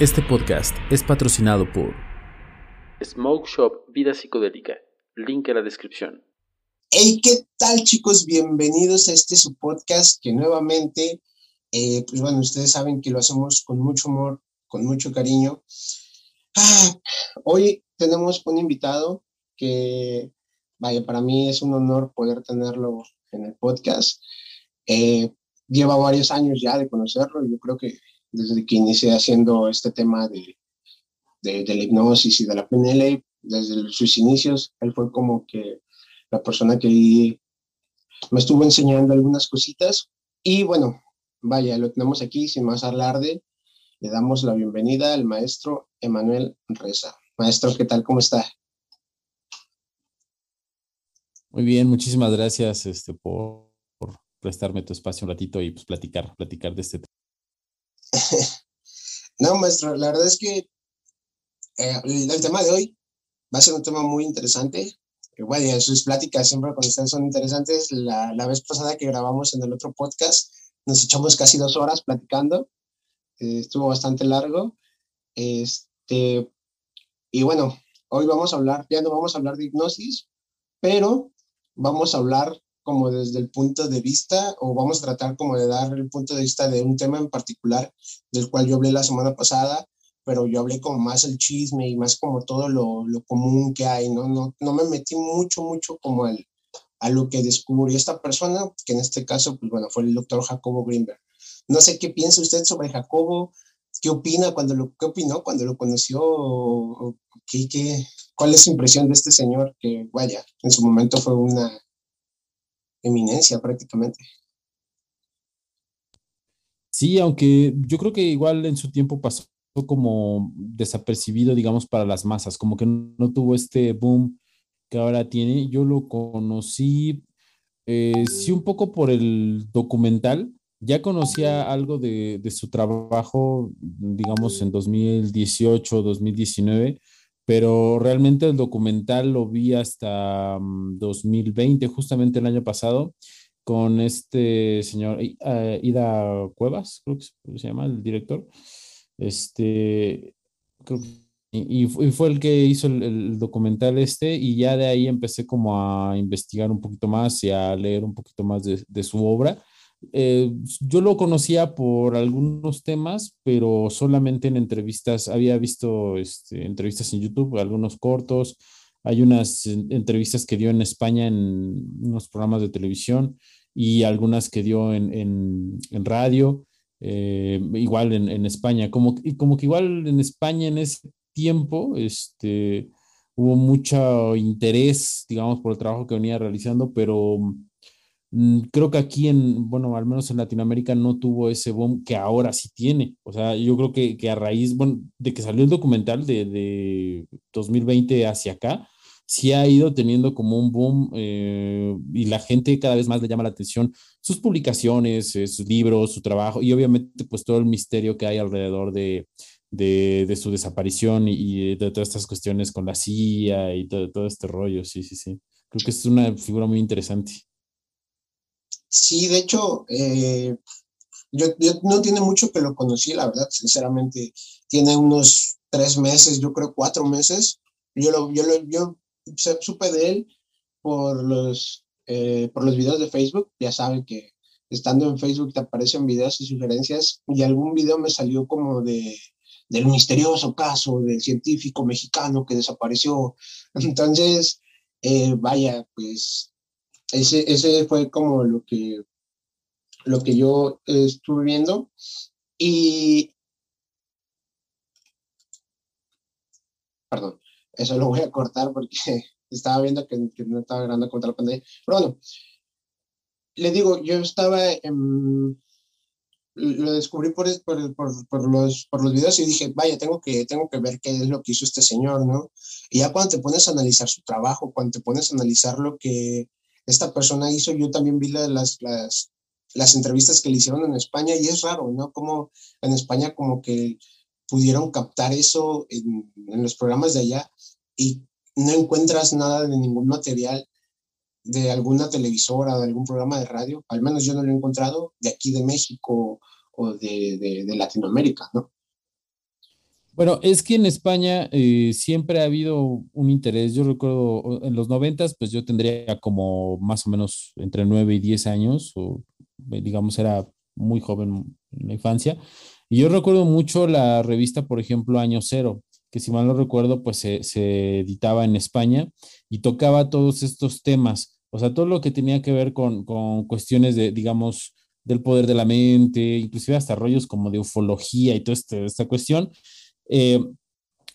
Este podcast es patrocinado por Smoke Shop Vida Psicodélica. Link en la descripción. Hey, ¿qué tal chicos? Bienvenidos a este su podcast que nuevamente, eh, pues bueno, ustedes saben que lo hacemos con mucho amor, con mucho cariño. Ah, hoy tenemos un invitado que, vaya, para mí es un honor poder tenerlo en el podcast. Eh, lleva varios años ya de conocerlo, yo creo que desde que inicié haciendo este tema de, de, la hipnosis y de la PNL, desde sus inicios, él fue como que la persona que me estuvo enseñando algunas cositas. Y bueno, vaya, lo tenemos aquí sin más alarde. Le damos la bienvenida al maestro Emanuel Reza. Maestro, ¿qué tal? ¿Cómo está? Muy bien, muchísimas gracias este, por, prestarme tu espacio un ratito y pues platicar, platicar de este tema. no, maestro, la verdad es que eh, el, tema de hoy va a ser un tema muy interesante. Bueno, sus pláticas siempre cuando están son interesantes. La, la, vez pasada que grabamos en el otro podcast, nos echamos casi dos horas platicando. Eh, estuvo bastante largo. Este, y bueno, hoy vamos a hablar, ya no vamos a hablar de hipnosis, pero vamos a hablar como desde el punto de vista, o vamos a tratar como de dar el punto de vista de un tema en particular, del cual yo hablé la semana pasada, pero yo hablé como más el chisme y más como todo lo, lo común que hay, ¿no? ¿no? No me metí mucho, mucho como el, a lo que descubrió esta persona, que en este caso, pues bueno, fue el doctor Jacobo Greenberg. No sé qué piensa usted sobre Jacobo, qué opina cuando lo, qué opinó cuando lo conoció, o, qué, qué, cuál es su impresión de este señor que, vaya, en su momento fue una eminencia prácticamente. Sí, aunque yo creo que igual en su tiempo pasó como desapercibido, digamos, para las masas, como que no tuvo este boom que ahora tiene. Yo lo conocí, eh, sí, un poco por el documental. Ya conocía algo de, de su trabajo, digamos, en 2018, 2019 pero realmente el documental lo vi hasta 2020, mm, justamente el año pasado, con este señor uh, Ida Cuevas, creo que se llama el director. Este, creo y, y, fue el que hizo el, el, documental este y ya de ahí empecé como a investigar un poquito más y a leer un poquito más de, de su obra eh, yo lo conocía por algunos temas, pero solamente en entrevistas, había visto este, entrevistas en YouTube, algunos cortos, hay unas entrevistas que dio en España en unos programas de televisión y algunas que dio en, en, en radio, eh, igual en, en, España, como, como que igual en España en ese tiempo este, hubo mucho interés, digamos, por el trabajo que venía realizando, pero creo que aquí en, bueno, al menos en Latinoamérica no tuvo ese boom que ahora sí tiene. O sea, yo creo que, que a raíz, bueno, de que salió el documental de, de 2020 hacia acá, sí ha ido teniendo como un boom eh, y la gente cada vez más le llama la atención sus publicaciones, eh, sus libros, su trabajo y obviamente pues todo el misterio que hay alrededor de, de, de su desaparición y, y, de todas estas cuestiones con la CIA y todo, todo este rollo. Sí, sí, sí. Creo que es una figura muy interesante. Sí, de hecho, eh, yo, no tiene mucho que lo conocí, la verdad, sinceramente. Tiene unos tres meses, yo creo cuatro meses. Yo, lo, yo, lo, yo supe de él por los, eh, por los videos de Facebook. Ya saben que estando en Facebook te aparecen videos y sugerencias y algún video me salió como de del misterioso caso del científico mexicano que desapareció. Entonces, eh, vaya, pues ese, ese fue como lo que, lo que yo estuve viendo. Y, perdón, eso lo voy a cortar porque estaba viendo que, que no estaba grabando contra la pantalla. Pero bueno, le digo, yo estaba en, lo descubrí por, por, por, por, los, por los videos y dije, vaya, tengo que, tengo que ver qué es lo que hizo este señor, ¿no? Y ya cuando te pones a analizar su trabajo, cuando te pones a analizar lo que, esta persona hizo, yo también vi las, las, las entrevistas que le hicieron en España y es raro, ¿no? Como en España como que pudieron captar eso en, los programas de allá y no encuentras nada de ningún material de alguna televisora, de algún programa de radio, al menos yo no lo he encontrado de aquí de México o de, de, de Latinoamérica, ¿no? Bueno, es que en España eh, siempre ha habido un interés. Yo recuerdo en los noventas, pues yo tendría como más o menos entre nueve y diez años, o eh, digamos era muy joven en la infancia. Y yo recuerdo mucho la revista, por ejemplo, Año Cero, que si mal no recuerdo, pues se, se editaba en España y tocaba todos estos temas, o sea, todo lo que tenía que ver con, con cuestiones de, digamos, del poder de la mente, inclusive hasta rollos como de ufología y toda este, esta cuestión eh,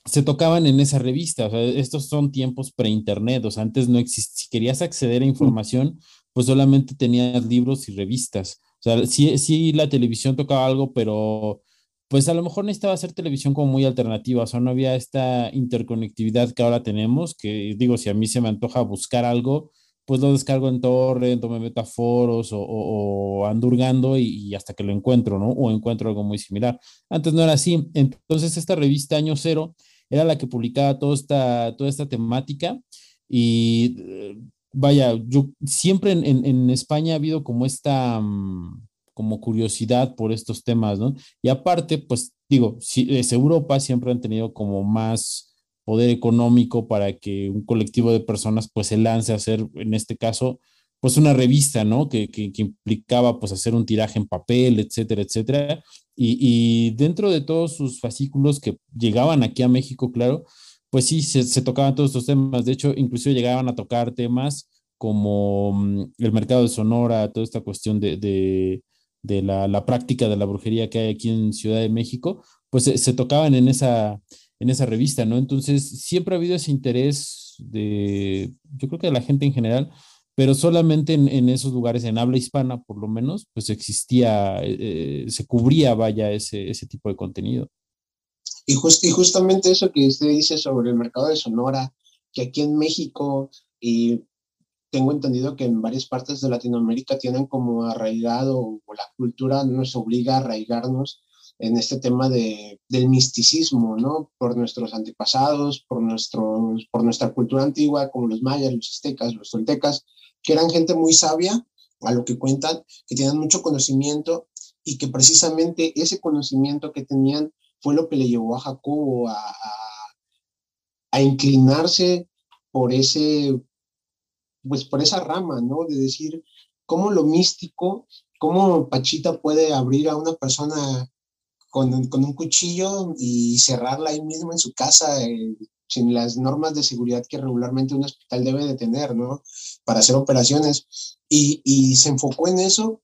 se tocaban en esa revista. O sea, estos son tiempos pre-internet, o sea, antes no existía, si querías acceder a información, pues solamente tenías libros y revistas. O sea, sí, sí la televisión tocaba algo, pero pues a lo mejor necesitaba hacer televisión como muy alternativa, o sea, no había esta interconectividad que ahora tenemos, que digo, si a mí se me antoja buscar algo, pues lo descargo en torrent o me meto a foros o, o, andurgando y, hasta que lo encuentro, ¿no? O encuentro algo muy similar. Antes no era así. Entonces esta revista Año Cero era la que publicaba toda esta, toda esta temática y eh, vaya, yo siempre en, en, España ha habido como esta mm, como curiosidad por estos temas, ¿no? Y aparte, pues digo, si es Europa, siempre han tenido como más poder económico para que un colectivo de personas pues se lance a hacer, en este caso, pues una revista, ¿no? Que, que, implicaba pues hacer un tiraje en papel, etcétera, etcétera. Y, y, dentro de todos sus fascículos que llegaban aquí a México, claro, pues sí, se, se tocaban todos estos temas. De hecho, incluso llegaban a tocar temas como mm, el mercado de Sonora, toda esta cuestión de, de, de la, la, práctica de la brujería que hay aquí en Ciudad de México, pues se, se tocaban en esa, en esa revista, ¿no? Entonces, siempre ha habido ese interés de, yo creo que de la gente en general, pero solamente en, esos lugares, en habla hispana por lo menos, pues existía, eh, se cubría, vaya, ese, ese tipo de contenido. Y, y justamente eso que usted dice sobre el mercado de Sonora, que aquí en México y tengo entendido que en varias partes de Latinoamérica tienen como arraigado o la cultura nos obliga a arraigarnos en este tema de, del misticismo, ¿no? Por nuestros antepasados, por, nuestros, por nuestra cultura antigua, como los mayas, los aztecas, los toltecas, que eran gente muy sabia, a lo que cuentan, que tenían mucho conocimiento y que precisamente ese conocimiento que tenían fue lo que le llevó a Jacobo a, a, a inclinarse por ese, pues por esa rama, ¿no? De decir, cómo lo místico, cómo Pachita puede abrir a una persona con, con, un cuchillo y cerrarla ahí mismo en su casa, eh, sin las normas de seguridad que regularmente un hospital debe de tener, ¿no? Para hacer operaciones. Y, y se enfocó en eso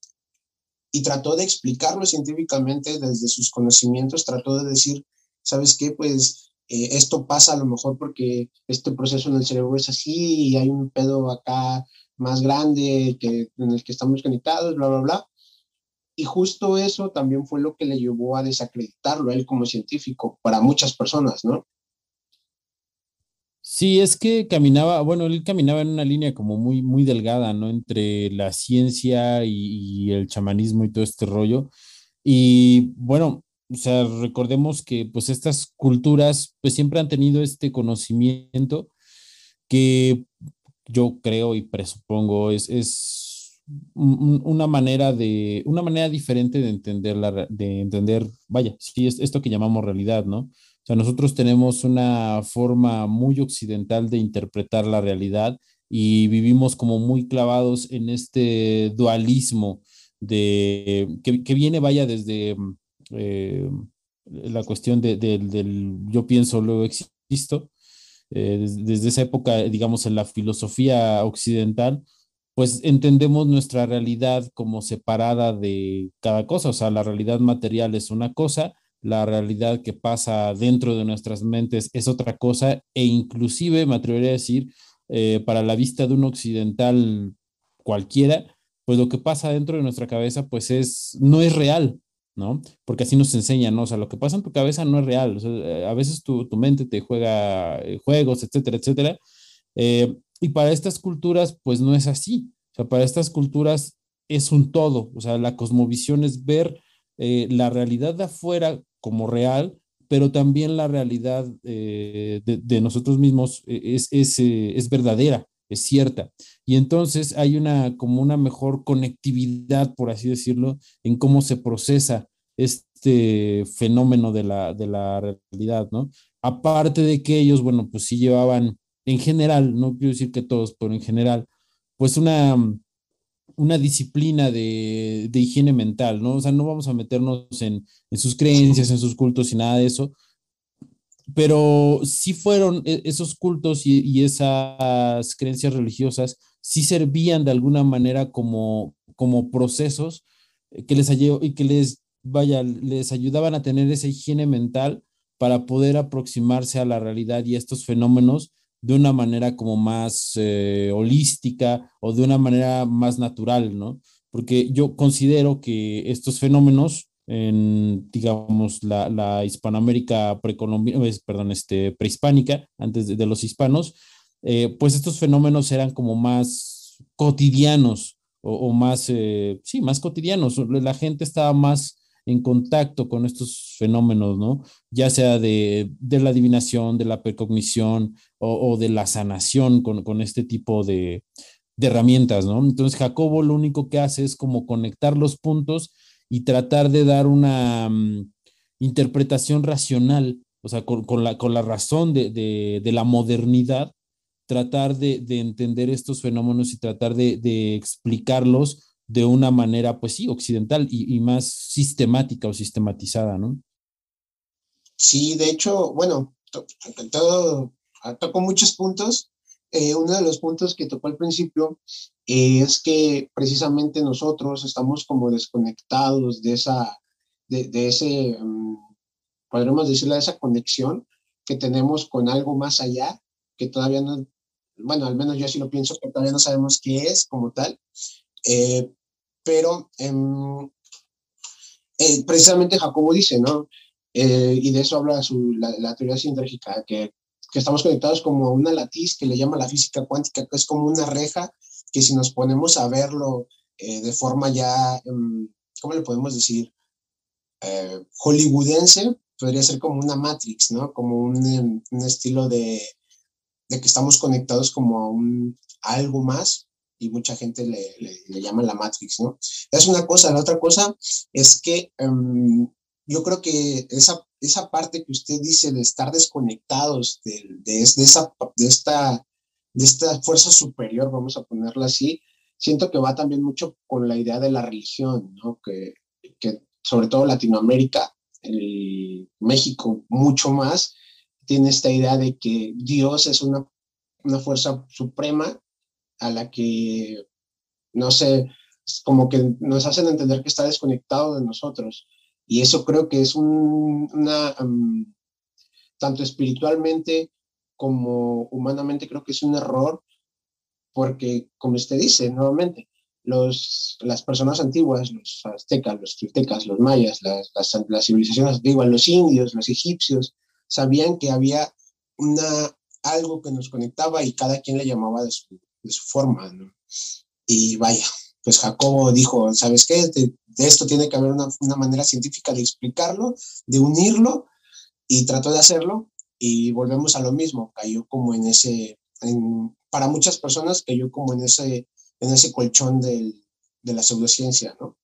y trató de explicarlo científicamente desde sus conocimientos, trató de decir, ¿sabes qué? Pues eh, esto pasa a lo mejor porque este proceso en el cerebro es así y hay un pedo acá más grande que, en el que estamos conectados, bla, bla, bla. Y justo eso también fue lo que le llevó a desacreditarlo a él como científico para muchas personas, ¿no? Sí, es que caminaba, bueno, él caminaba en una línea como muy, muy delgada, ¿no? Entre la ciencia y, el chamanismo y todo este rollo. Y bueno, o sea, recordemos que pues estas culturas pues siempre han tenido este conocimiento que yo creo y presupongo es, es una manera de, una manera diferente de entender, la, de entender, vaya, sí, es esto que llamamos realidad, ¿no? O sea, nosotros tenemos una forma muy occidental de interpretar la realidad y vivimos como muy clavados en este dualismo de, que, viene, vaya, desde eh, la cuestión de, del yo pienso, luego existo, eh, desde esa época, digamos, en la filosofía occidental, pues entendemos nuestra realidad como separada de cada cosa, o sea, la realidad material es una cosa, la realidad que pasa dentro de nuestras mentes es otra cosa, e inclusive me atrevería a decir, eh, para la vista de un occidental cualquiera, pues lo que pasa dentro de nuestra cabeza, pues es, no es real, ¿no? Porque así nos enseñan, ¿no? O sea, lo que pasa en tu cabeza no es real, eh, a veces tu, tu mente te juega eh, juegos, etcétera, etcétera, eh, y para estas culturas, pues no es así. O sea, para estas culturas es un todo. O sea, la cosmovisión es ver eh, la realidad de afuera como real, pero también la realidad eh, de, nosotros mismos eh, es, es, es, verdadera, es cierta. Y entonces hay una como una mejor conectividad, por así decirlo, en cómo se procesa este fenómeno de la, de la realidad, ¿no? Aparte de que ellos, bueno, pues sí llevaban en general, no quiero decir que todos, pero en general, pues una, una disciplina de, de higiene mental, ¿no? O sea, no vamos a meternos en, en sus creencias, en sus cultos y nada de eso, pero sí fueron e, esos cultos y, y, esas creencias religiosas, sí servían de alguna manera como, como procesos que les, y que les, vaya, les ayudaban a tener esa higiene mental para poder aproximarse a la realidad y a estos fenómenos de una manera como más eh, holística o de una manera más natural, ¿no? Porque yo considero que estos fenómenos en, digamos, la, Hispanoamérica precolombina, perdón, este, prehispánica, antes de, los hispanos, eh, pues estos fenómenos eran como más cotidianos o, o más, eh, sí, más cotidianos. La gente estaba más en contacto con estos fenómenos, ¿no? Ya sea de, de la adivinación, de la precognición o, de la sanación con, con este tipo de, de, herramientas, ¿no? Entonces Jacobo lo único que hace es como conectar los puntos y tratar de dar una um, interpretación racional, o sea, con, con, la, con la razón de, de, de la modernidad, tratar de, de, entender estos fenómenos y tratar de, explicarlos de una manera, pues sí, occidental y, más sistemática o sistematizada, ¿no? Sí, de hecho, bueno, to todo, tocó muchos puntos. Eh, uno de los puntos que tocó al principio eh, es que precisamente nosotros estamos como desconectados de esa, de, de ese, um, podríamos decirle, de esa conexión que tenemos con algo más allá, que todavía no, bueno, al menos yo así lo pienso, que todavía no sabemos qué es como tal, eh, pero eh, eh, precisamente Jacobo dice, ¿no? Eh, y de eso habla su, la, teoría sintérgica, que, que estamos conectados como a una latiz que le llama la física cuántica, que es como una reja que si nos ponemos a verlo de forma ya, um, ¿cómo le podemos decir? hollywoodense, podría ser como una Matrix, ¿no? Como un, un estilo de, de que estamos conectados como a un a algo más y mucha gente le, le, llama la Matrix, ¿no? Es una cosa, la otra cosa es que um, yo creo que esa, esa parte que usted dice de estar desconectados de, de, de, esa, de, esta, de esta fuerza superior, vamos a ponerla así, siento que va también mucho con la idea de la religión, ¿no? Que, que sobre todo Latinoamérica, el México mucho más, tiene esta idea de que Dios es una, una fuerza suprema a la que, no sé, como que nos hacen entender que está desconectado de nosotros. Y eso creo que es un, tanto espiritualmente como humanamente, creo que es un error, porque, como usted dice, nuevamente, los, las personas antiguas, los aztecas, los toltecas, los mayas, las, las, las civilizaciones antiguas, los indios, los egipcios, sabían que había una, algo que nos conectaba y cada quien le llamaba de su, de su forma, ¿no? Y vaya, pues Jacobo dijo, ¿sabes qué? De, de esto tiene que haber una, una, manera científica de explicarlo, de unirlo, y trató de hacerlo, y volvemos a lo mismo, cayó como en ese, en, para muchas personas cayó como en ese, en ese colchón del, de la pseudociencia, ¿no?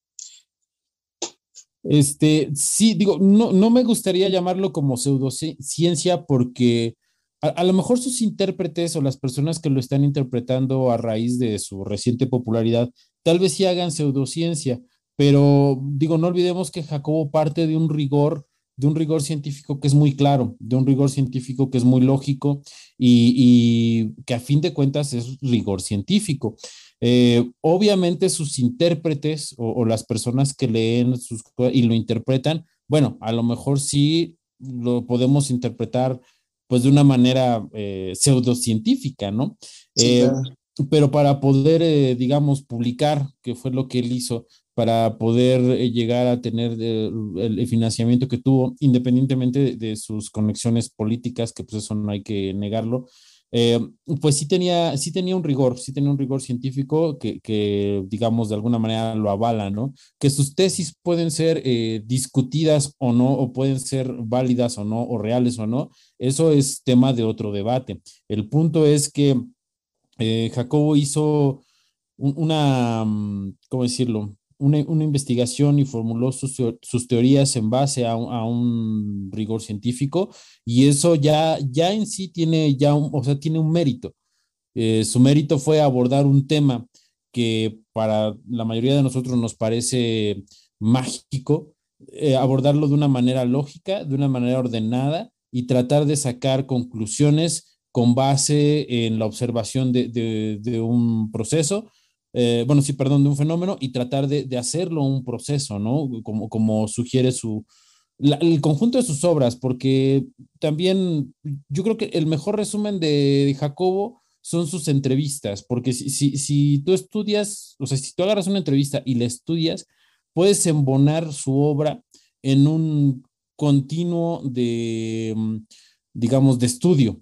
Este, sí, digo, no, no me gustaría llamarlo como pseudociencia porque a, a, lo mejor sus intérpretes o las personas que lo están interpretando a raíz de su reciente popularidad, tal vez sí hagan pseudociencia, pero digo, no olvidemos que Jacobo parte de un rigor, de un rigor científico que es muy claro, de un rigor científico que es muy lógico y, y que a fin de cuentas es rigor científico. Eh, obviamente sus intérpretes o, o, las personas que leen sus, y lo interpretan, bueno, a lo mejor sí lo podemos interpretar pues de una manera eh, pseudocientífica, ¿no? Sí, eh, claro. Pero para poder, eh, digamos, publicar, que fue lo que él hizo, para poder eh, llegar a tener el, el, financiamiento que tuvo, independientemente de, de, sus conexiones políticas, que pues eso no hay que negarlo, eh, pues sí tenía, sí tenía un rigor, sí tenía un rigor científico que, digamos, de alguna manera lo avala, ¿no? Que sus tesis pueden ser eh, discutidas o no, o pueden ser válidas o no, o reales o no, eso es tema de otro debate. El punto es que eh, Jacobo hizo un, una, ¿cómo decirlo? Una, investigación y formuló sus, teorías en base a un, rigor científico y eso ya, ya en sí tiene, ya o sea, tiene un mérito. Eh, su mérito fue abordar un tema que para la mayoría de nosotros nos parece mágico, eh, abordarlo de una manera lógica, de una manera ordenada y tratar de sacar conclusiones con base en la observación de un proceso eh, bueno, sí, perdón, de un fenómeno y tratar de, de hacerlo un proceso, ¿no? Como, como sugiere su, el conjunto de sus obras, porque también yo creo que el mejor resumen de, Jacobo son sus entrevistas, porque si, si, si, tú estudias, o sea, si tú agarras una entrevista y la estudias, puedes embonar su obra en un continuo de, digamos, de estudio.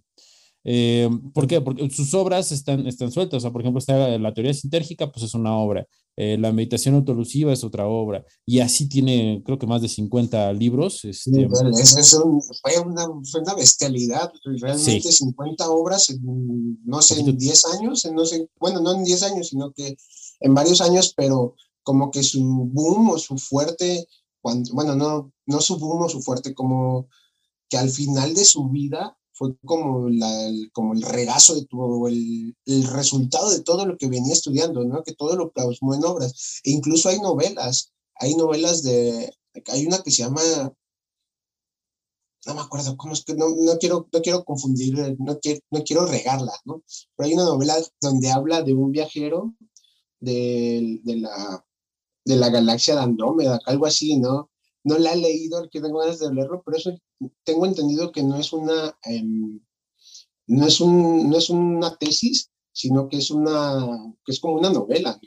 Eh, ¿Por qué? Porque sus obras están, están sueltas. O sea, por ejemplo, está la teoría sintérgica, pues es una obra. Eh, la meditación autolusiva es otra obra. Y así tiene, creo que más de 50 libros. Este, es, fue, una, fue, una, bestialidad. Realmente 50 obras en, no sé, en 10 años. En no sé, bueno, no en 10 años, sino que en varios años, pero como que su boom o su fuerte, cuando, bueno, no, no su boom o su fuerte, como que al final de su vida fue como, la, el, como el regazo de todo, el, el, resultado de todo lo que venía estudiando, ¿no? Que todo lo plasmó en obras. E incluso hay novelas, hay novelas de, hay una que se llama, no me acuerdo cómo es que, no, no quiero, no quiero confundir, no quiero, no quiero regarla, ¿no? Pero hay una novela donde habla de un viajero de, de la, de la galaxia de Andrómeda, algo así, ¿no? No la he leído, que tengo ganas de leerlo, pero eso tengo entendido que no es una, em, no, es un, no es una tesis, sino que es una, que es como una novela.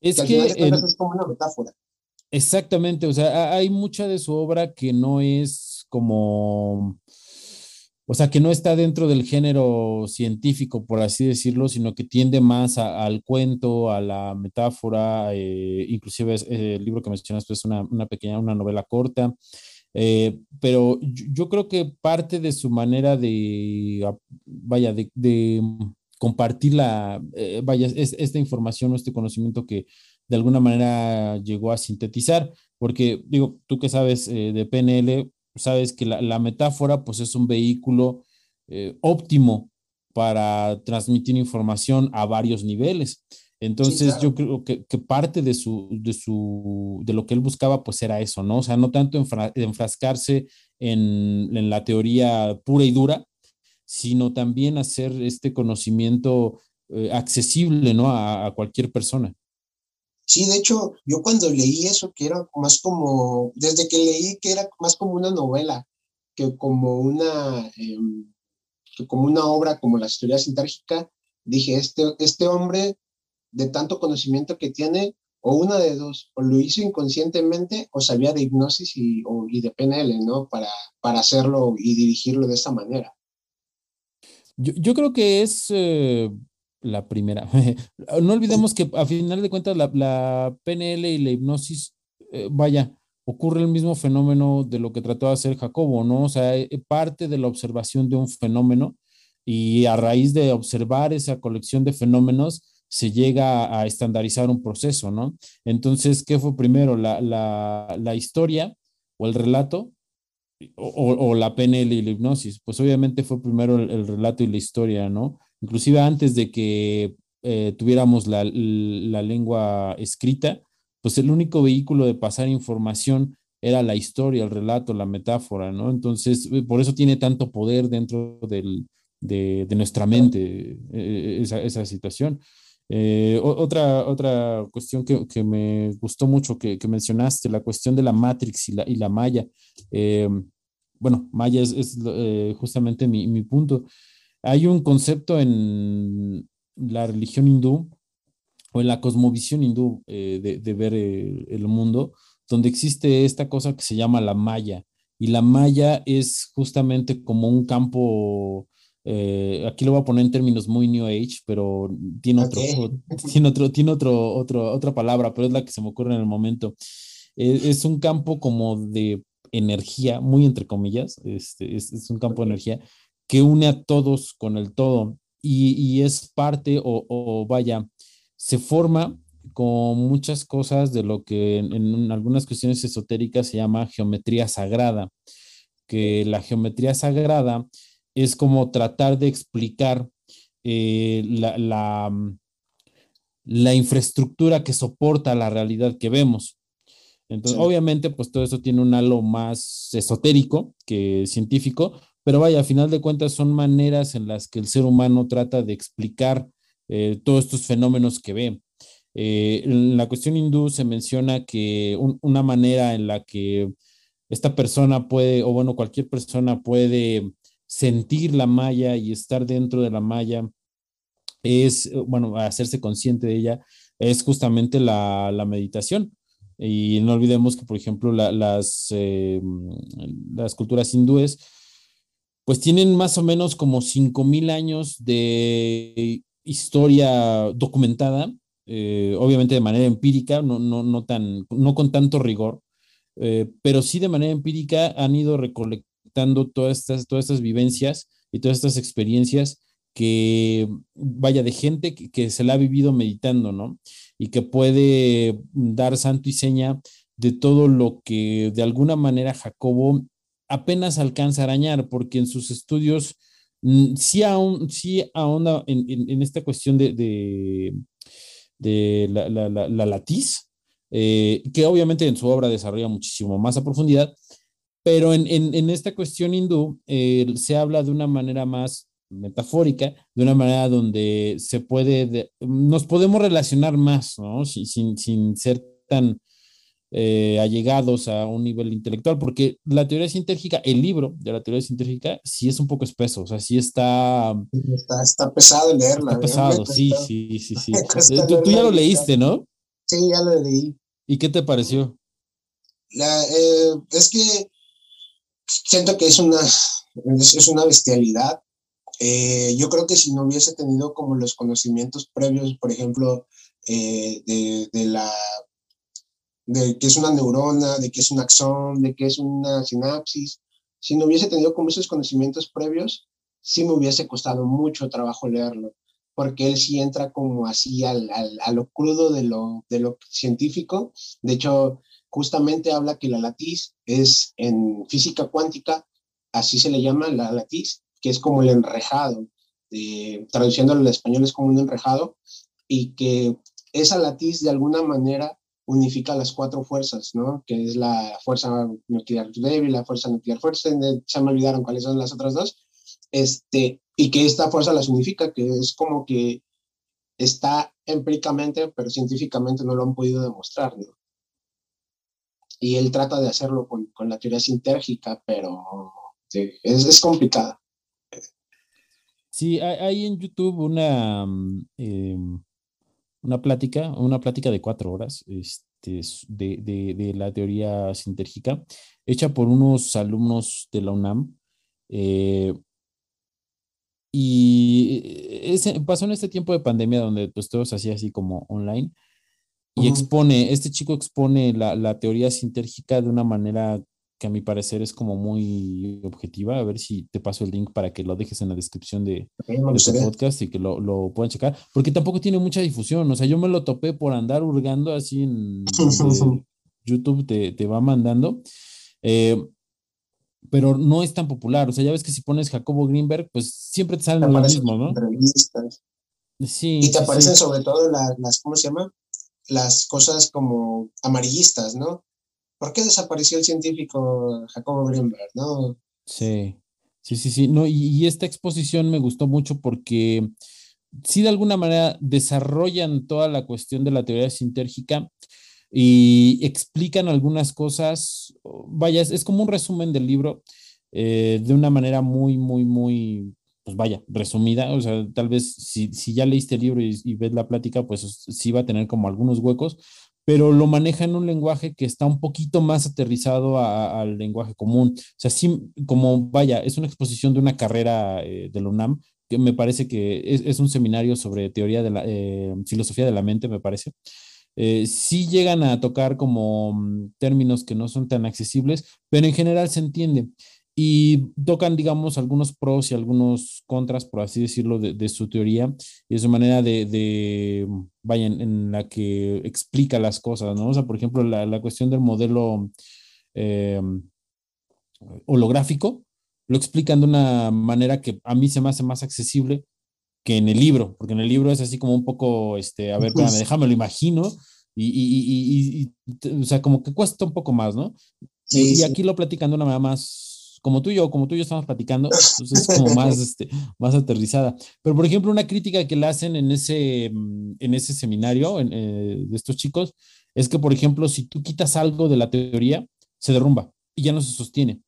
Es que, es como una metáfora. Exactamente, o sea, hay mucha de su obra que no es como o sea, que no está dentro del género científico, por así decirlo, sino que tiende más al cuento, a la metáfora, eh, inclusive eh, el libro que mencionaste es una, pequeña, una novela corta, eh, pero yo, creo que parte de su manera de, vaya, de, compartir la, vaya, es, esta información o este conocimiento que de alguna manera llegó a sintetizar, porque digo, tú que sabes de PNL, sabes que la, metáfora pues es un vehículo eh, óptimo para transmitir información a varios niveles. Entonces yo creo que, parte de, su, de, su, de lo que él buscaba pues era eso, ¿no? O sea, no tanto enfrascarse en, la teoría pura y dura, sino también hacer este conocimiento eh, accesible, ¿no? a cualquier persona. Sí, de hecho, yo cuando leí eso, que era más como, desde que leí que era más como una novela, que como una, em, como una obra como la historia sintérgica, dije, este, este hombre de tanto conocimiento que tiene, o una de dos, o lo hizo inconscientemente o sabía de hipnosis y, y de PNL, ¿no? Para, para hacerlo y dirigirlo de esta manera. Yo, yo creo que es eh, la primera. no olvidemos que a final de cuentas la, PNL y la hipnosis, eh, vaya, ocurre el mismo fenómeno de lo que trató de hacer Jacobo, ¿no? O sea, eh, parte de la observación de un fenómeno y a raíz de observar esa colección de fenómenos se llega a, estandarizar un proceso, ¿no? Entonces, ¿qué fue primero? ¿La, la, historia o el relato? O, la PNL y la hipnosis? Pues obviamente fue primero el relato y la historia, ¿no? Inclusive antes de que eh, tuviéramos la, lengua escrita, pues el único vehículo de pasar información era la historia, el relato, la metáfora, ¿no? Entonces, eh, por eso tiene tanto poder dentro de, nuestra mente eh, esa, situación. otra, otra cuestión que, me gustó mucho que, mencionaste, la cuestión de la Matrix y la, y la Maya. bueno, Maya es, justamente mi, mi punto. Hay un concepto en la religión hindú o en la cosmovisión hindú eh, de, ver eh, el mundo, donde existe esta cosa que se llama la Maya. Y la Maya es justamente como un campo, eh, aquí lo voy a poner en términos muy New Age, pero tiene, otro, tiene, otro, tiene otro, otro, otra palabra, pero es la que se me ocurre en el momento. es un campo como de energía, muy entre comillas, este, es, es un campo de energía que une a todos con el todo y, es parte o, vaya, se forma con muchas cosas de lo que en, algunas cuestiones esotéricas se llama geometría sagrada, que la geometría sagrada es como tratar de explicar eh, la, la, la, infraestructura que soporta la realidad que vemos. Entonces, obviamente, pues todo eso tiene un halo más esotérico que científico, pero vaya, a final de cuentas son maneras en las que el ser humano trata de explicar eh, todos estos fenómenos que ve. Eh, en la cuestión hindú se menciona que una manera en la que esta persona puede, o bueno, cualquier persona puede sentir la malla y estar dentro de la malla, es, bueno, hacerse consciente de ella, es justamente la, meditación. Y no olvidemos que, por ejemplo, eh, las culturas hindúes, pues tienen más o menos como 5.000 años de historia documentada, eh, obviamente de manera empírica, no, no, no, tan, no con tanto rigor, eh, pero sí de manera empírica han ido recolectando todas estas, todas estas vivencias y todas estas experiencias que, vaya, de gente que, que se la ha vivido meditando, ¿no? Y que puede dar santo y seña de todo lo que de alguna manera Jacobo apenas alcanza a arañar, porque en sus estudios Mm, sí, aún, sí ahonda en, en, esta cuestión de, de, la, la, la, latiz, eh, que obviamente en su obra desarrolla muchísimo más a profundidad, pero en, en esta cuestión hindú se habla de una manera más metafórica, de una manera donde se puede, nos podemos relacionar más, ¿no? Sin, sin ser tan eh, allegados a un nivel intelectual, porque la teoría sintérgica, el libro de la teoría sintérgica, sí es un poco espeso, o sea, sí está... Está, pesado leerla. Está pesado, sí, sí, sí, sí. Eh, tú, ya lo leíste, ¿no? Sí, ya lo leí. ¿Y qué te pareció? Eh, es que siento que es una, es, una bestialidad. yo creo que si no hubiese tenido como los conocimientos previos, por ejemplo, de, de, la de qué es una neurona, de qué es un axón, de qué es una sinapsis. Si no hubiese tenido como esos conocimientos previos, sí me hubiese costado mucho trabajo leerlo, porque él sí entra como así al, al, a lo crudo de lo, de lo científico. De hecho, justamente habla que la latiz es en física cuántica, así se le llama la latiz, que es como el enrejado, traduciéndolo al español es como un enrejado, y que esa latiz de alguna manera unifica las cuatro fuerzas, ¿no? Que es la fuerza nuclear débil, la fuerza nuclear fuerte, se me olvidaron cuáles son las otras dos, este, y que esta fuerza las unifica, que es como que está empíricamente, pero científicamente no lo han podido demostrar, ¿no? Y él trata de hacerlo con, con la teoría sintérgica, pero sí, es, es complicada. Sí, hay, en YouTube una, em, una plática, una plática de cuatro horas este, de, de, de, la teoría sintérgica, hecha por unos alumnos de la UNAM. Eh, y pasó en este tiempo de pandemia donde pues todo se hacía así como online y expone, este chico expone la, la, teoría sintérgica de una manera que a mi parecer es como muy objetiva. A ver si te paso el link para que lo dejes en la descripción de, este podcast y que lo, lo, puedan checar, porque tampoco tiene mucha difusión. O sea, yo me lo topé por andar hurgando así en YouTube, te, te, va mandando. Eh, pero no es tan popular. O sea, ya ves que si pones Jacobo Greenberg, pues siempre te salen los mismos, ¿no? Sí. Y te aparecen sobre todo las, ¿cómo se llama? Las cosas como amarillistas, ¿no? ¿Por qué desapareció el científico Jacobo Greenberg? Sí, sí, sí, sí. No, y, esta exposición me gustó mucho porque sí de alguna manera desarrollan toda la cuestión de la teoría sintérgica y explican algunas cosas. Vaya, es, como un resumen del libro eh, de una manera muy, muy, muy, pues vaya, resumida. O sea, tal vez si, si ya leíste el libro y ves la plática, pues sí va a tener como algunos huecos, pero lo maneja en un lenguaje que está un poquito más aterrizado al lenguaje común. O sea, sí, como vaya, es una exposición de una carrera eh, de la UNAM, que me parece que es, un seminario sobre teoría de la eh, filosofía de la mente, me parece. Eh, sí llegan a tocar como mm, términos que no son tan accesibles, pero en general se entiende. Y tocan, digamos, algunos pros y algunos contras, por así decirlo, de, su teoría y de su manera de, de vaya, en, la que explica las cosas, ¿no? O sea, por ejemplo, la, la cuestión del modelo eh, holográfico, lo explican de una manera que a mí se me hace más accesible que en el libro, porque en el libro es así como un poco, este, a ver, déjame lo imagino, y, y, y, o sea, como que cuesta un poco más, ¿no? y aquí lo platican de una manera más como tú y yo, como tú y yo estamos platicando, es como más, este, más aterrizada. Pero, por ejemplo, una crítica que le hacen en ese, mm, en ese seminario eh, de estos chicos es que, por ejemplo, si tú quitas algo de la teoría, se derrumba y ya no se sostiene.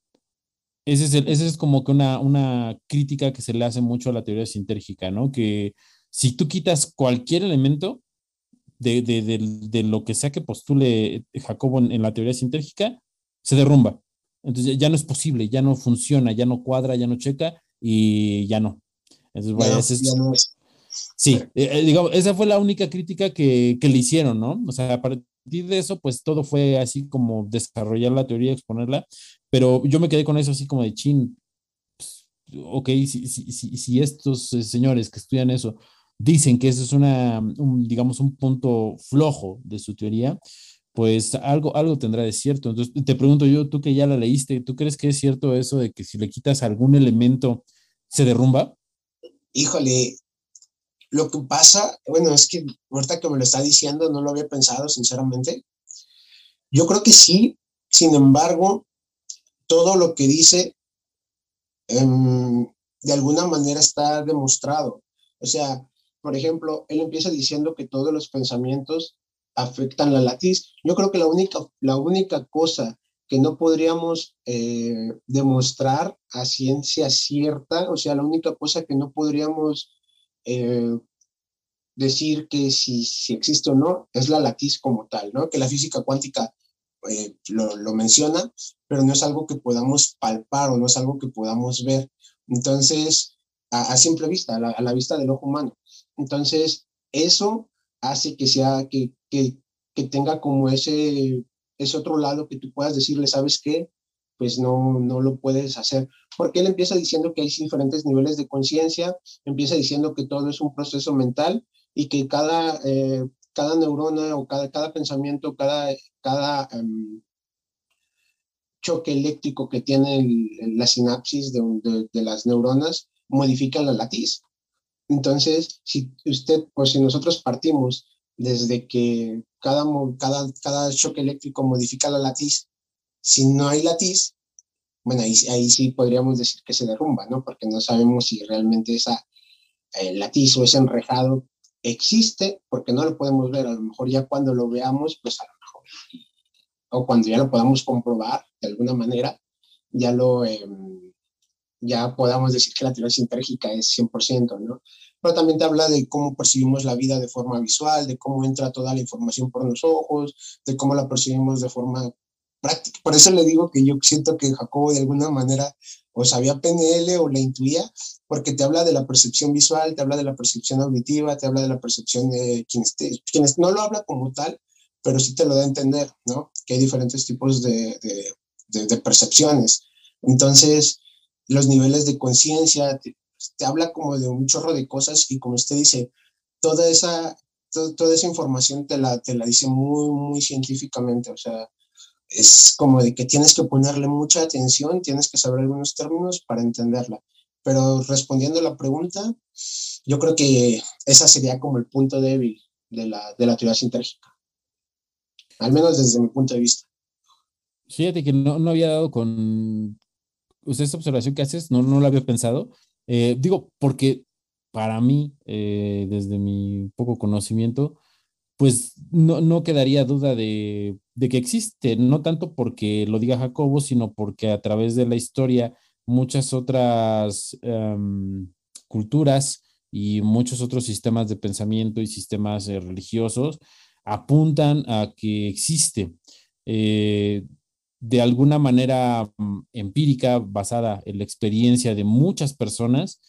Ese es, ese es como que una, una crítica que se le hace mucho a la teoría sintérgica, ¿no? Que si tú quitas cualquier elemento de, de, de, lo que sea que postule Jacobo en la teoría sintérgica, se derrumba. Entonces ya no es posible, ya no funciona, ya no cuadra, ya no checa y ya no. Entonces, Sí, eh, eh, digamos, esa fue la única crítica que, que, le hicieron, ¿no? O sea, a partir de eso, pues todo fue así como desarrollar la teoría, exponerla, pero yo me quedé con eso así como de chin. Pues, ok, si, si, si, si, estos señores que estudian eso dicen que eso es una, un, digamos, un punto flojo de su teoría, pues algo, algo tendrá de cierto. Entonces te pregunto yo, tú que ya la leíste, ¿tú crees que es cierto eso de que si le quitas algún elemento se derrumba? Híjole, lo que pasa, bueno, es que ahorita que me lo está diciendo no lo había pensado, sinceramente. Yo creo que sí, sin embargo, todo lo que dice em, de alguna manera está demostrado. O sea, por ejemplo, él empieza diciendo que todos los pensamientos afectan la latiz. Yo creo que la única, la única cosa que no podríamos eh, demostrar a ciencia cierta, o sea, la única cosa que no podríamos eh, decir que si, si existe o no, es la latiz como tal, ¿no? Que la física cuántica eh, lo, lo, menciona, pero no es algo que podamos palpar o no es algo que podamos ver. Entonces, a, simple vista, a la, a la, vista del ojo humano. Entonces, eso hace que sea, que, que, que tenga como ese, ese otro lado que tú puedas decirle, ¿sabes qué? Pues no, no lo puedes hacer. Porque él empieza diciendo que hay diferentes niveles de conciencia, empieza diciendo que todo es un proceso mental y que cada, eh, cada neurona o cada, cada pensamiento, cada, cada um, choque eléctrico que tiene el, la sinapsis de, de, de, las neuronas modifica la latiz. Entonces, si usted, pues si nosotros partimos desde que cada, cada, cada choque eléctrico modifica la latiz, si no hay latiz, bueno, ahí, ahí sí podríamos decir que se derrumba, ¿no? Porque no sabemos si realmente esa eh, latiz o ese enrejado existe, porque no lo podemos ver. A lo mejor ya cuando lo veamos, pues a lo mejor, o cuando ya lo podamos comprobar de alguna manera, ya lo, eh, ya podamos decir que la teoría sintérgica es 100%, ¿no? Pero también te habla de cómo percibimos la vida de forma visual, de cómo entra toda la información por los ojos, de cómo la percibimos de forma práctica. Por eso le digo que yo siento que Jacobo de alguna manera o sabía PNL o la intuía, porque te habla de la percepción visual, te habla de la percepción auditiva, te habla de la percepción de quienes, quienes no lo habla como tal, pero sí te lo da a entender, ¿no? Que hay diferentes tipos de, de, de, de percepciones. Entonces, los niveles de conciencia, te, te, habla como de un chorro de cosas y como usted dice, toda esa, to, toda esa información te la, te la dice muy, muy científicamente, o sea, es como de que tienes que ponerle mucha atención, tienes que saber algunos términos para entenderla. Pero respondiendo a la pregunta, yo creo que esa sería como el punto débil de la, de la teoría sintérgica, al menos desde mi punto de vista. Fíjate que no, no había dado con, usted esta observación que haces, no, no la había pensado. Eh, digo, porque para mí, eh, desde mi poco conocimiento, pues no, no quedaría duda de, de, que existe, no tanto porque lo diga Jacobo, sino porque a través de la historia muchas otras um, culturas y muchos otros sistemas de pensamiento y sistemas eh, religiosos apuntan a que existe. Eh, de alguna manera mm, empírica, basada en la experiencia de muchas personas,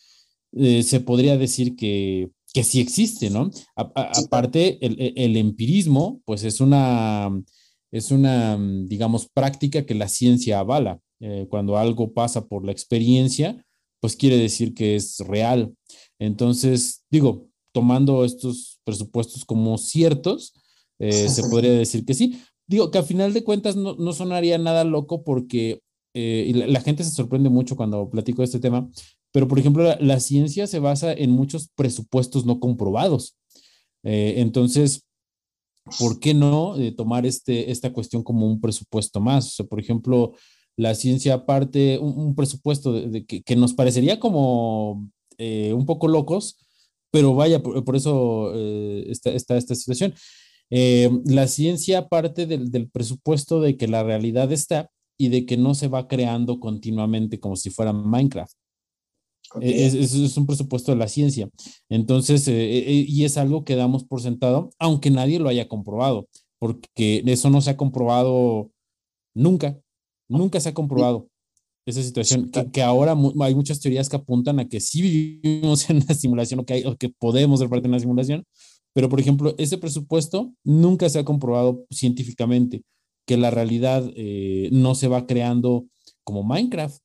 eh, se podría decir que, que sí existe, ¿no? A, a, aparte, el, el, empirismo, pues es una, es una, mm, digamos, práctica que la ciencia avala. eh, cuando algo pasa por la experiencia, pues quiere decir que es real. Entonces, digo, tomando estos presupuestos como ciertos, eh, se podría decir que sí. Digo que a final de cuentas no, no sonaría nada loco porque eh, la, gente se sorprende mucho cuando platico este tema, pero por ejemplo, la, ciencia se basa en muchos presupuestos no comprobados. Eh, entonces, ¿por qué no tomar este, esta cuestión como un presupuesto más? O sea, por ejemplo, la ciencia parte un, presupuesto de, que, que, nos parecería como un poco locos, pero vaya, por, eso eh, está, esta situación. Eh, la ciencia parte del, del, presupuesto de que la realidad está y de que no se va creando continuamente como si fuera Minecraft. E, es, es, un presupuesto de la ciencia. Entonces, eh, y es algo que damos por sentado, aunque nadie lo haya comprobado, porque eso no se ha comprobado nunca, nunca se ha comprobado esa situación, que, ahora hay muchas teorías que apuntan a que sí vivimos en una simulación o que, hay, o que podemos ser parte de una simulación, pero por ejemplo, ese presupuesto nunca se ha comprobado científicamente que la realidad eh, no se va creando como Minecraft.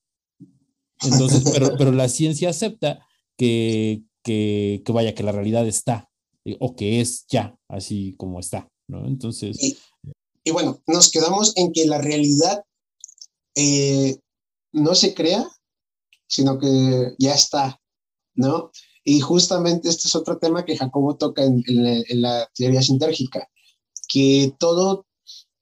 Entonces, pero, pero la ciencia acepta que, que, que, vaya, que la realidad está, eh, o que es ya, así como está, ¿no? Entonces... Y, y bueno, nos quedamos en que la realidad eh, no se crea, sino que ya está, ¿no? Y justamente este es otro tema que Jacobo toca en, la, teoría sintérgica, que todo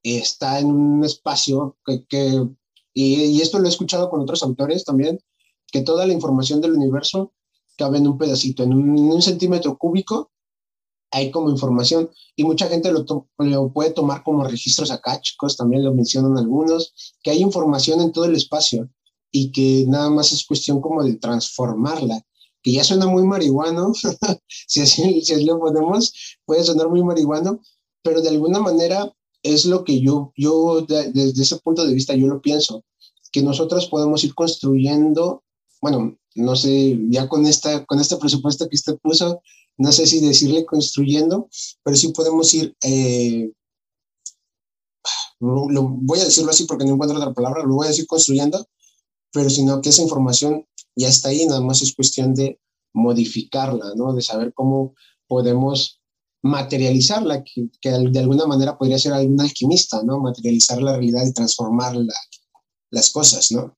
está en un espacio que, y, esto lo he escuchado con otros autores también, que toda la información del universo cabe en un pedacito, en un, centímetro cúbico hay como información. Y mucha gente lo, lo, puede tomar como registros acá, chicos, también lo mencionan algunos, que hay información en todo el espacio y que nada más es cuestión como de transformarla, que ya suena muy marihuano, si, así, si lo ponemos, puede sonar muy marihuano, pero de alguna manera es lo que yo, yo desde ese punto de vista, yo lo pienso, que nosotros podemos ir construyendo, bueno, no sé, ya con, esta, con este presupuesto que usted puso, no sé si decirle construyendo, pero sí podemos ir, eh, lo, voy a decirlo así porque no encuentro otra palabra, lo voy a decir construyendo, pero sino que esa información ya está ahí, nada más es cuestión de modificarla, ¿no? De saber cómo podemos materializarla, que, que de alguna manera podría ser algún alquimista, ¿no? Materializar la realidad y transformar las cosas, ¿no?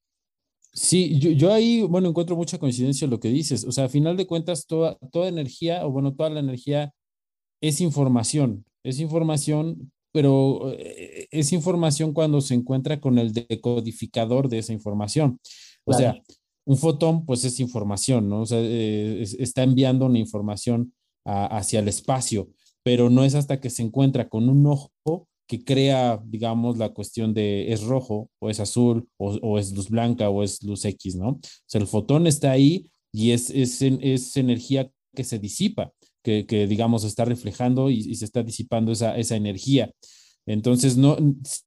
Sí, yo, yo, ahí, bueno, encuentro mucha coincidencia en lo que dices. O sea, a final de cuentas, toda, toda energía, o bueno, toda la energía es información. Es información pero eh, es información cuando se encuentra con el decodificador de esa información. O sea, un fotón, pues es información, ¿no? O sea, eh, está enviando una información hacia el espacio, pero no es hasta que se encuentra con un ojo que crea, digamos, la cuestión de es rojo o es azul o, es luz blanca o es luz X, ¿no? O sea, el fotón está ahí y es, es, es energía que se disipa que, digamos, está reflejando y, se está disipando esa, esa energía. Entonces, no,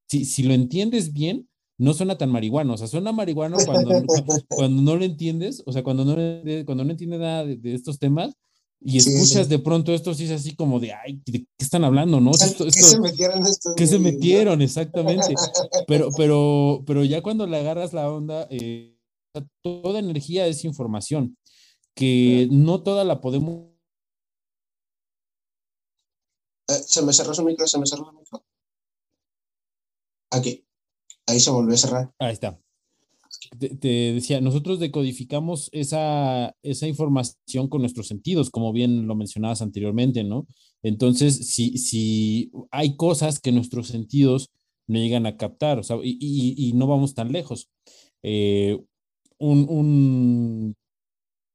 si, si, lo entiendes bien, no suena tan marihuano, o sea, suena marihuano cuando, cuando no lo entiendes, o sea, cuando no, cuando no entiendes nada de, estos temas y escuchas de pronto esto, sí es así como de, ay, ¿de qué están hablando? ¿No? Esto, ¿Qué se metieron estos? ¿Qué se metieron? Exactamente. Pero, pero, pero ya cuando le agarras la onda, eh, toda energía es información, que no toda la podemos eh, se me cerró su micro, se me cerró su micro. Aquí. Ahí se volvió a cerrar. Ahí está. Te, decía, nosotros decodificamos esa, esa información con nuestros sentidos, como bien lo mencionabas anteriormente, ¿no? Entonces, si, si hay cosas que nuestros sentidos no llegan a captar, o sea, y, no vamos tan lejos. Eh, un, un,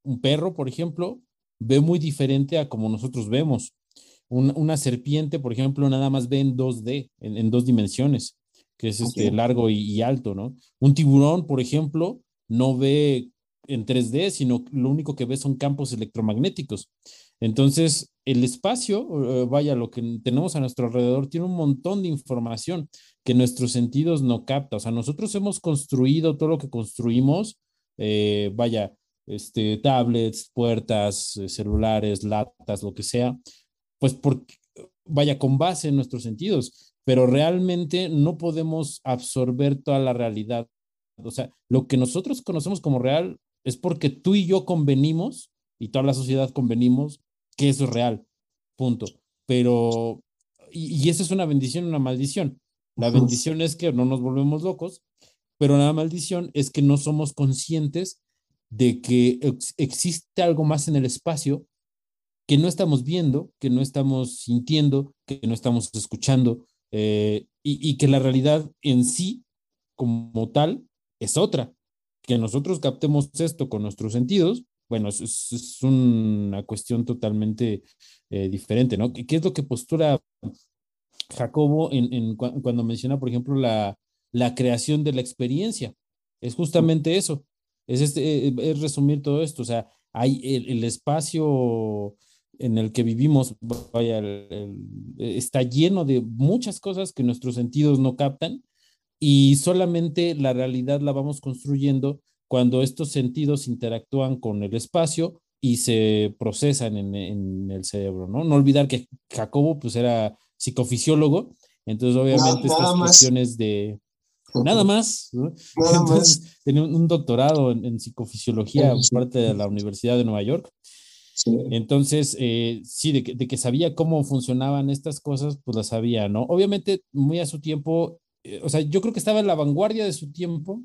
un perro, por ejemplo, ve muy diferente a como nosotros vemos una serpiente, por ejemplo, nada más ve en 2D, en, dos dimensiones, que es este largo y, alto, ¿no? Un tiburón, por ejemplo, no ve en 3D, sino lo único que ve son campos electromagnéticos. Entonces, el espacio, eh, vaya, lo que tenemos a nuestro alrededor tiene un montón de información que nuestros sentidos no captan. O sea, nosotros hemos construido todo lo que construimos, eh, vaya, este, tablets, puertas, eh, celulares, latas, lo que sea, pues porque, vaya, con base en nuestros sentidos, pero realmente no podemos absorber toda la realidad O sea, lo que nosotros conocemos como real es porque tú y yo convenimos y toda la sociedad convenimos que eso es real. Punto. Pero, y, y eso es una bendición y una maldición. La bendición es que no nos volvemos locos, pero la maldición es que no somos conscientes de que existe algo más en el espacio que no estamos viendo, que no estamos sintiendo, que no estamos escuchando, eh, y, que la realidad en sí, como tal, es otra. Que nosotros captemos esto con nuestros sentidos, bueno, es, una cuestión totalmente eh, diferente, ¿no? ¿Qué, es lo que postura Jacobo en, cuando menciona, por ejemplo, la, la creación de la experiencia? Es justamente eso, es, este, eh, es resumir todo esto, o sea, hay el espacio en el que vivimos vaya, está lleno de muchas cosas que nuestros sentidos no captan y solamente la realidad la vamos construyendo cuando estos sentidos interactúan con el espacio y se procesan en, el cerebro, ¿no? No olvidar que Jacobo pues era psicofisiólogo, entonces obviamente estas cuestiones de... Nada más, entonces tenía un doctorado en, psicofisiología por parte de la Universidad de Nueva York. Entonces, eh, sí, de que, sabía cómo funcionaban estas cosas, pues las sabía, ¿no? Obviamente, muy a su tiempo, eh, o sea, yo creo que estaba en la vanguardia de su tiempo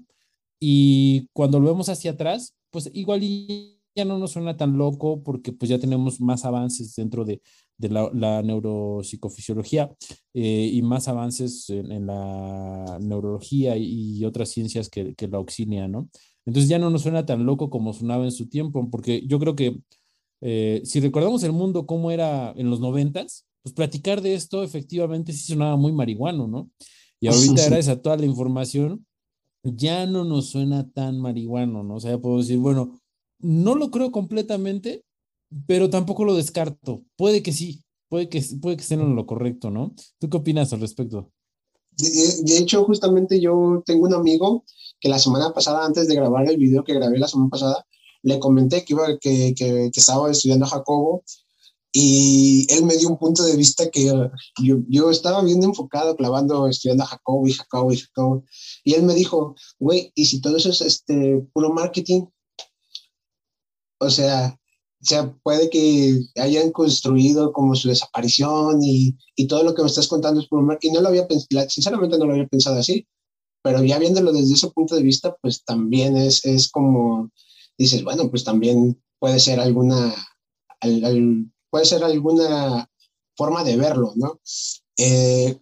y cuando lo vemos hacia atrás, pues igual ya no nos suena tan loco porque pues ya tenemos más avances dentro de, la, neuropsicofisiología eh, y más avances en, la neurología y, otras ciencias que, que la auxilian, ¿no? Entonces ya no nos suena tan loco como sonaba en su tiempo, porque yo creo que eh, si recordamos el mundo como era en los noventas, pues platicar de esto efectivamente sí sonaba muy marihuano, ¿no? Y ahorita gracias a toda la información, ya no nos suena tan marihuano, ¿no? O sea, ya puedo decir, bueno, no lo creo completamente, pero tampoco lo descarto. Puede que sí, puede que, puede que esté en lo correcto, ¿no? ¿Tú qué opinas al respecto? De, hecho, justamente yo tengo un amigo que la semana pasada, antes de grabar el video que grabé la semana pasada, le comenté que, iba, que, que, estaba estudiando Jacobo y él me dio un punto de vista que yo, yo, estaba bien enfocado, clavando, estudiando a Jacobo y Jacobo y Jacobo. Y él me dijo, güey, ¿y si todo eso es este, puro marketing? O sea, o sea, puede que hayan construido como su desaparición y, y todo lo que me estás contando es puro marketing. No lo había pensado, sinceramente no lo había pensado así, pero ya viéndolo desde ese punto de vista, pues también es, es como dices, bueno, pues también puede ser alguna, puede ser alguna forma de verlo, ¿no? Eh,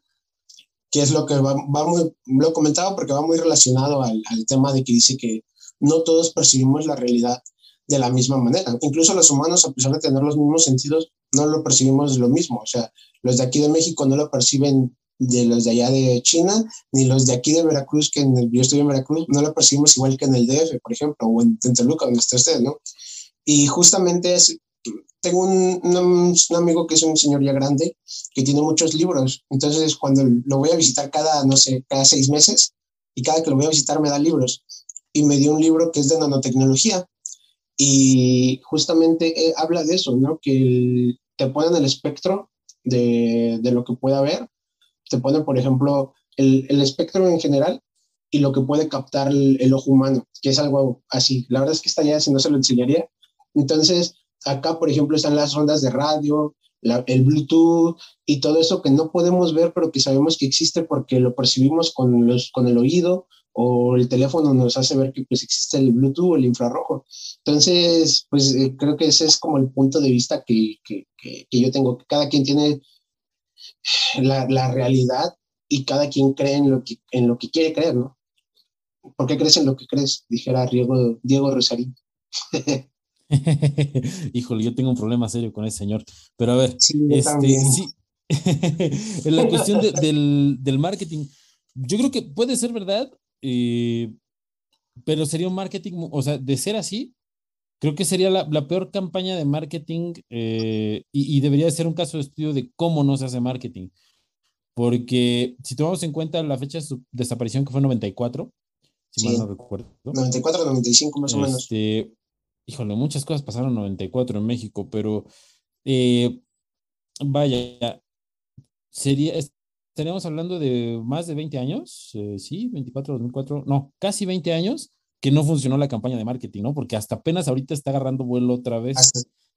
que es lo que va, muy, lo he comentado porque va muy relacionado al, tema de que dice que no todos percibimos la realidad de la misma manera. Incluso los humanos, a pesar de tener los mismos sentidos, no lo percibimos lo mismo. O sea, los de aquí de México no lo perciben de los de allá de China, ni los de aquí de Veracruz, que en el, yo estoy en Veracruz, no lo percibimos igual que en el DF, por ejemplo, o en, Toluca, donde está usted, ¿no? Y justamente es, tengo un, un, amigo que es un señor ya grande, que tiene muchos libros, entonces cuando lo voy a visitar cada, no sé, cada seis meses, y cada que lo voy a visitar me da libros, y me dio un libro que es de nanotecnología, y justamente eh, habla de eso, ¿no? Que te ponen el espectro de, de, lo que puede haber te pone, por ejemplo, el, el espectro en general y lo que puede captar el, ojo humano, que es algo así. La verdad es que está ya, si no se lo enseñaría. Entonces, acá, por ejemplo, están las ondas de radio, el Bluetooth y todo eso que no podemos ver, pero que sabemos que existe porque lo percibimos con, los, con el oído o el teléfono nos hace ver que pues existe el Bluetooth o el infrarrojo. Entonces, pues eh, creo que ese es como el punto de vista que, que, que, que yo tengo, que cada quien tiene la, la, realidad y cada quien cree en lo, que, en lo que quiere creer, ¿no? ¿Por qué crees en lo que crees? Dijera Diego, Diego Rosarín. Híjole, yo tengo un problema serio con ese señor. Pero a ver, sí, este, sí. en la cuestión del, del, marketing, yo creo que puede ser verdad, eh, pero sería un marketing, o sea, de ser así, creo que sería la, la peor campaña de marketing eh, y, y, debería ser un caso de estudio de cómo no se hace marketing. Porque si tomamos en cuenta la fecha de su desaparición, que fue 94, si mal no recuerdo. 94, 95 más o menos. Este, híjole, muchas cosas pasaron en 94 en México, pero eh, vaya, sería, estaríamos hablando de más de 20 años, eh, sí, 24, 2004, no, casi 20 años que no funcionó la campaña de marketing, ¿no? Porque hasta apenas ahorita está agarrando vuelo otra vez.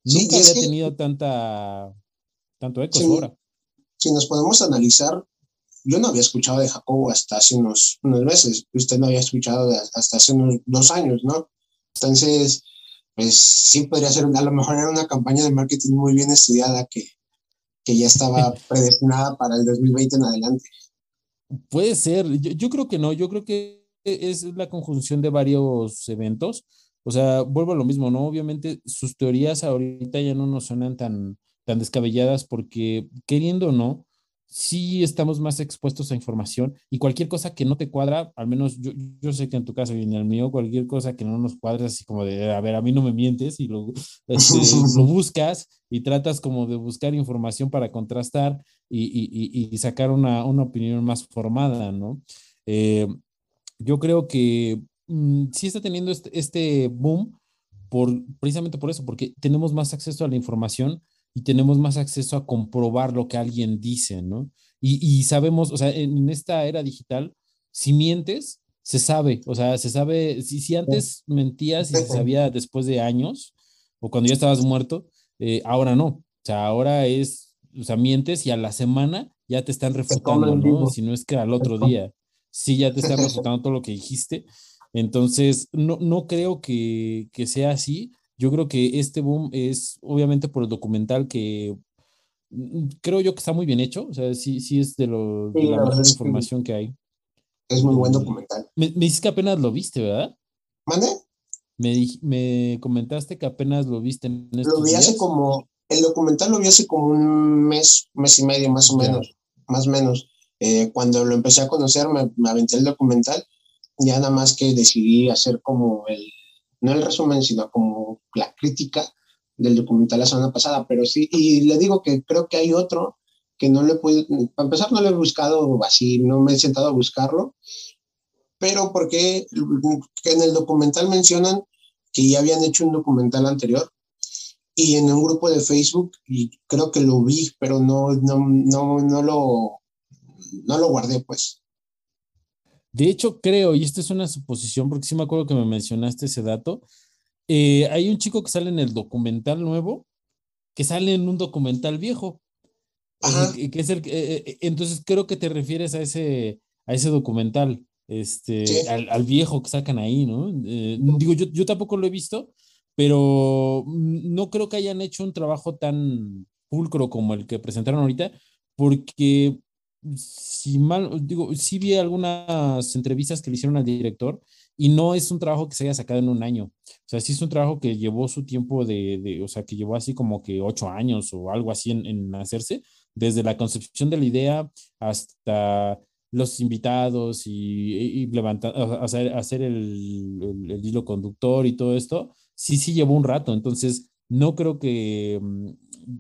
Nunca había tenido tanta, tanto eco ahora. Si nos podemos analizar, yo no había escuchado de Jacobo hasta hace unos, unos meses, usted no había escuchado hasta hace unos dos años, ¿no? Entonces, pues sí podría ser, a lo mejor era una campaña de marketing muy bien estudiada que, que ya estaba predestinada para el 2020 en adelante. Puede ser, yo, yo creo que no, yo creo que es la conjunción de varios eventos. O sea, vuelvo a lo mismo, ¿no? Obviamente sus teorías ahorita ya no nos suenan tan, tan descabelladas porque queriendo o no, sí estamos más expuestos a información y cualquier cosa que no te cuadra, al menos yo, yo sé que en tu caso y en el mío, cualquier cosa que no nos cuadre, así como de, a ver, a mí no me mientes y lo, este, lo buscas y tratas como de buscar información para contrastar y, y, y sacar una, una, opinión más formada, ¿no? Eh, yo creo que mm, sí está teniendo este, este boom por, precisamente por eso, porque tenemos más acceso a la información y tenemos más acceso a comprobar lo que alguien dice, ¿no? Y, y sabemos, o sea, en esta era digital, si mientes, se sabe, o sea, se sabe, si, si antes mentías y se sabía después de años o cuando ya estabas muerto, eh, ahora no, o sea, ahora es, o sea, mientes y a la semana ya te están refutando, ¿no? Si no es que al otro día, sí ya te están refutando todo lo que dijiste. Entonces, no, no creo que, que sea así, yo creo que este boom es obviamente por el documental que mm, creo yo que está muy bien hecho, o sea, sí, sí es de, lo, de la mejor información que hay. Es muy buen documental. Me, me dices que apenas lo viste, ¿verdad? ¿Mande? Me, me comentaste que apenas lo viste. En lo vi hace como, el documental lo vi hace como un mes, mes y medio más o menos, más o menos. Eh, cuando lo empecé a conocer, me, me aventé el documental, ya nada más que decidí hacer como el, no el resumen, sino como la crítica del documental la semana pasada, pero sí, y le digo que creo que hay otro que no le puedo, para empezar no lo he buscado así, no me he sentado a buscarlo, pero porque en el documental mencionan que ya habían hecho un documental anterior y en un grupo de Facebook, y creo que lo vi, pero no, no, no, no, lo, no lo guardé, pues. De hecho, creo, y esta es una suposición, porque sí me acuerdo que me mencionaste ese dato, eh, hay un chico que sale en el documental nuevo, que sale en un documental viejo. Eh, que es el, eh, entonces creo que te refieres a ese, a ese documental, este, al, viejo que sacan ahí, ¿no? digo, yo, yo tampoco lo he visto, pero no creo que hayan hecho un trabajo tan pulcro como el que presentaron ahorita, porque si mal, digo, sí vi algunas entrevistas que le hicieron al director y no es un trabajo que se haya sacado en un año. O sea, sí es un trabajo que llevó su tiempo de, de o sea, que llevó así como que ocho años o algo así en, en hacerse, desde la concepción de la idea hasta los invitados y, y levantar, hacer, hacer el, el, hilo conductor y todo esto, sí, sí llevó un rato. Entonces, no creo que, mm,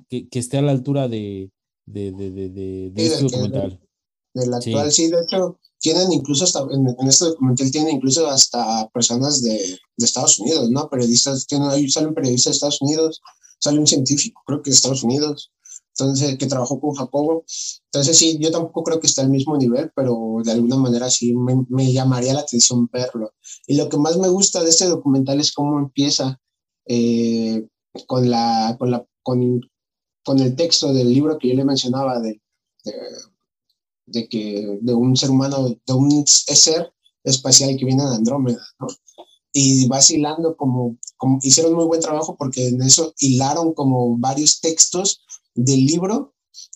que, que esté a la altura de, de, de, de, de, de este documental. Del actual, sí. de hecho, tienen incluso hasta, en, en, este documental tienen incluso hasta personas de, de Estados Unidos, ¿no? Periodistas, tienen, ahí salen periodistas de Estados Unidos, sale un científico, creo que de Estados Unidos, entonces, que trabajó con Jacobo. Entonces, sí, yo tampoco creo que está al mismo nivel, pero de alguna manera sí me, me llamaría la atención verlo. Y lo que más me gusta de este documental es cómo empieza eh, con la, con la, con, con el texto del libro que yo le mencionaba de, de, que de un ser humano, de un ser espacial que viene de Andrómeda, ¿no? Y vacilando como, como hicieron muy buen trabajo porque en eso hilaron como varios textos del libro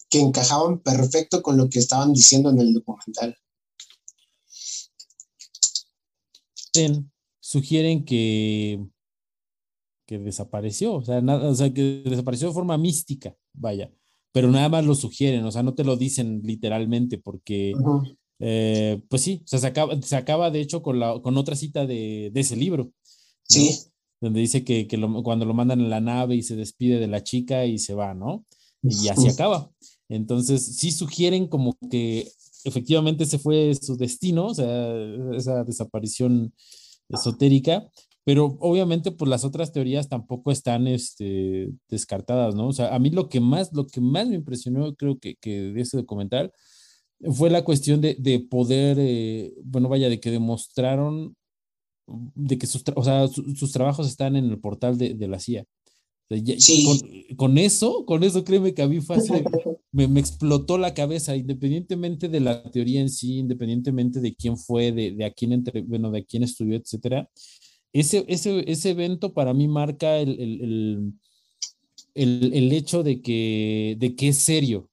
que encajaban perfecto con lo que estaban diciendo en el documental. Sugieren que que desapareció, o sea, nada, o sea, que desapareció de forma mística, vaya, pero nada más lo sugieren, o sea, no te lo dicen literalmente porque, uh -huh. eh, pues sí, o sea, se acaba, se acaba de hecho con, la, con otra cita de, de ese libro. ¿no? Sí. Donde dice que, que lo, cuando lo mandan en la nave y se despide de la chica y se va, ¿no? Y así acaba. Entonces, sí sugieren como que efectivamente ese fue su destino, o sea, esa desaparición esotérica, pero obviamente pues las otras teorías tampoco están este, descartadas, ¿no? O sea, a mí lo que más, lo que más me impresionó creo que, que de ese documental fue la cuestión de, de poder, eh, bueno, vaya, de que demostraron de que sus, o sea, sus trabajos están en el portal de, de la CIA. sí. con, eso, con eso créeme que a mí fue así, me, me, explotó la cabeza, independientemente de la teoría en sí, independientemente de quién fue, de, de a quién entre, bueno, de a quién estudió, etcétera. Ese, ese, ese evento para mí marca el, el, el, el, hecho de que, de que es serio,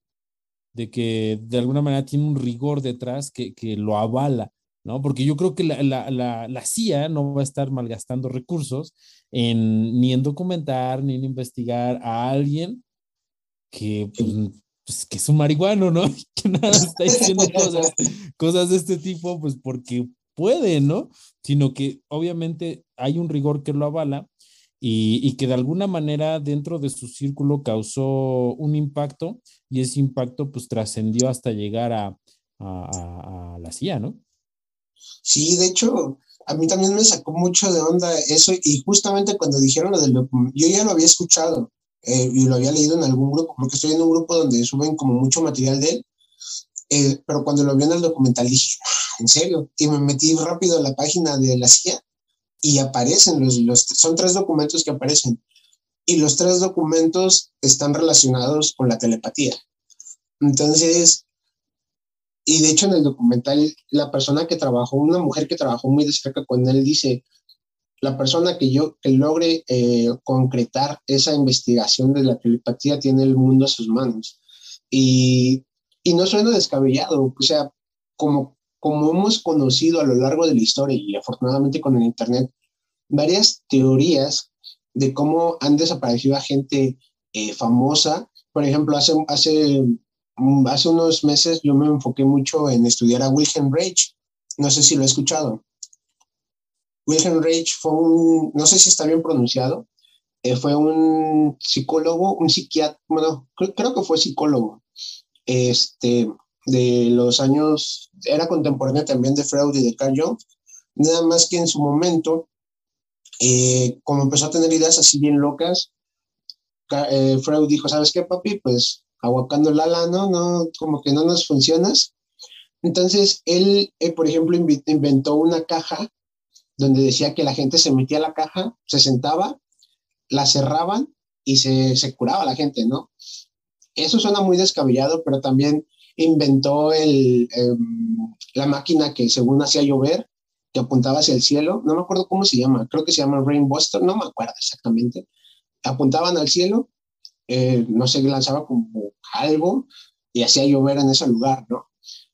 de que de alguna manera tiene un rigor detrás que, que lo avala. ¿no? Porque yo creo que la, la, la, la, CIA no va a estar malgastando recursos en, ni en documentar, ni en investigar a alguien que, pues, pues, que es un marihuano, ¿no? Que nada está diciendo cosas, cosas de este tipo, pues porque puede, ¿no? Sino que obviamente hay un rigor que lo avala y, que de alguna manera dentro de su círculo causó un impacto y ese impacto pues trascendió hasta llegar a, la CIA, ¿no? Sí, de hecho, a mí también me sacó mucho de onda eso y justamente cuando dijeron lo del yo ya lo había escuchado eh, y lo había leído en algún grupo, porque estoy en un grupo donde suben como mucho material de él, eh, pero cuando lo vi en el documental dije, en serio, y me metí rápido a la página de la CIA y aparecen, los, los, son tres documentos que aparecen y los tres documentos están relacionados con la telepatía. Entonces, y de hecho en el documental, la persona que trabajó, una mujer que trabajó muy de cerca con él, dice, la persona que yo que logre eh, concretar esa investigación de la telepatía tiene el mundo a sus manos. Y, y no suena descabellado, o sea, como, como hemos conocido a lo largo de la historia y afortunadamente con el Internet, varias teorías de cómo han desaparecido a gente eh, famosa. Por ejemplo, hace, hace Mm, hace unos meses yo me enfoqué mucho en estudiar a Wilhelm Reich. No sé si lo he escuchado. Wilhelm Reich fue un, no sé si está bien pronunciado, eh, fue un psicólogo, un psiquiatra, bueno, creo, que fue psicólogo, este, de los años, era contemporáneo también de Freud y de Carl Jung, nada más que en su momento, eh, como empezó a tener ideas así bien locas, eh, Freud dijo, ¿sabes qué, papi? Pues aguacando la lana, ¿no? Como que no nos funcionas. Entonces, él, eh, por ejemplo, inventó una caja donde decía que la gente se metía a la caja, se sentaba, la cerraban y se, se curaba la gente, ¿no? Eso suena muy descabellado, pero también inventó el, em, la máquina que según hacía llover, que apuntaba hacia el cielo, no me acuerdo cómo se llama, creo que se llama Rainbuster, no me acuerdo exactamente. Apuntaban al cielo eh, no sé, lanzaba como algo y hacía llover en ese lugar, ¿no?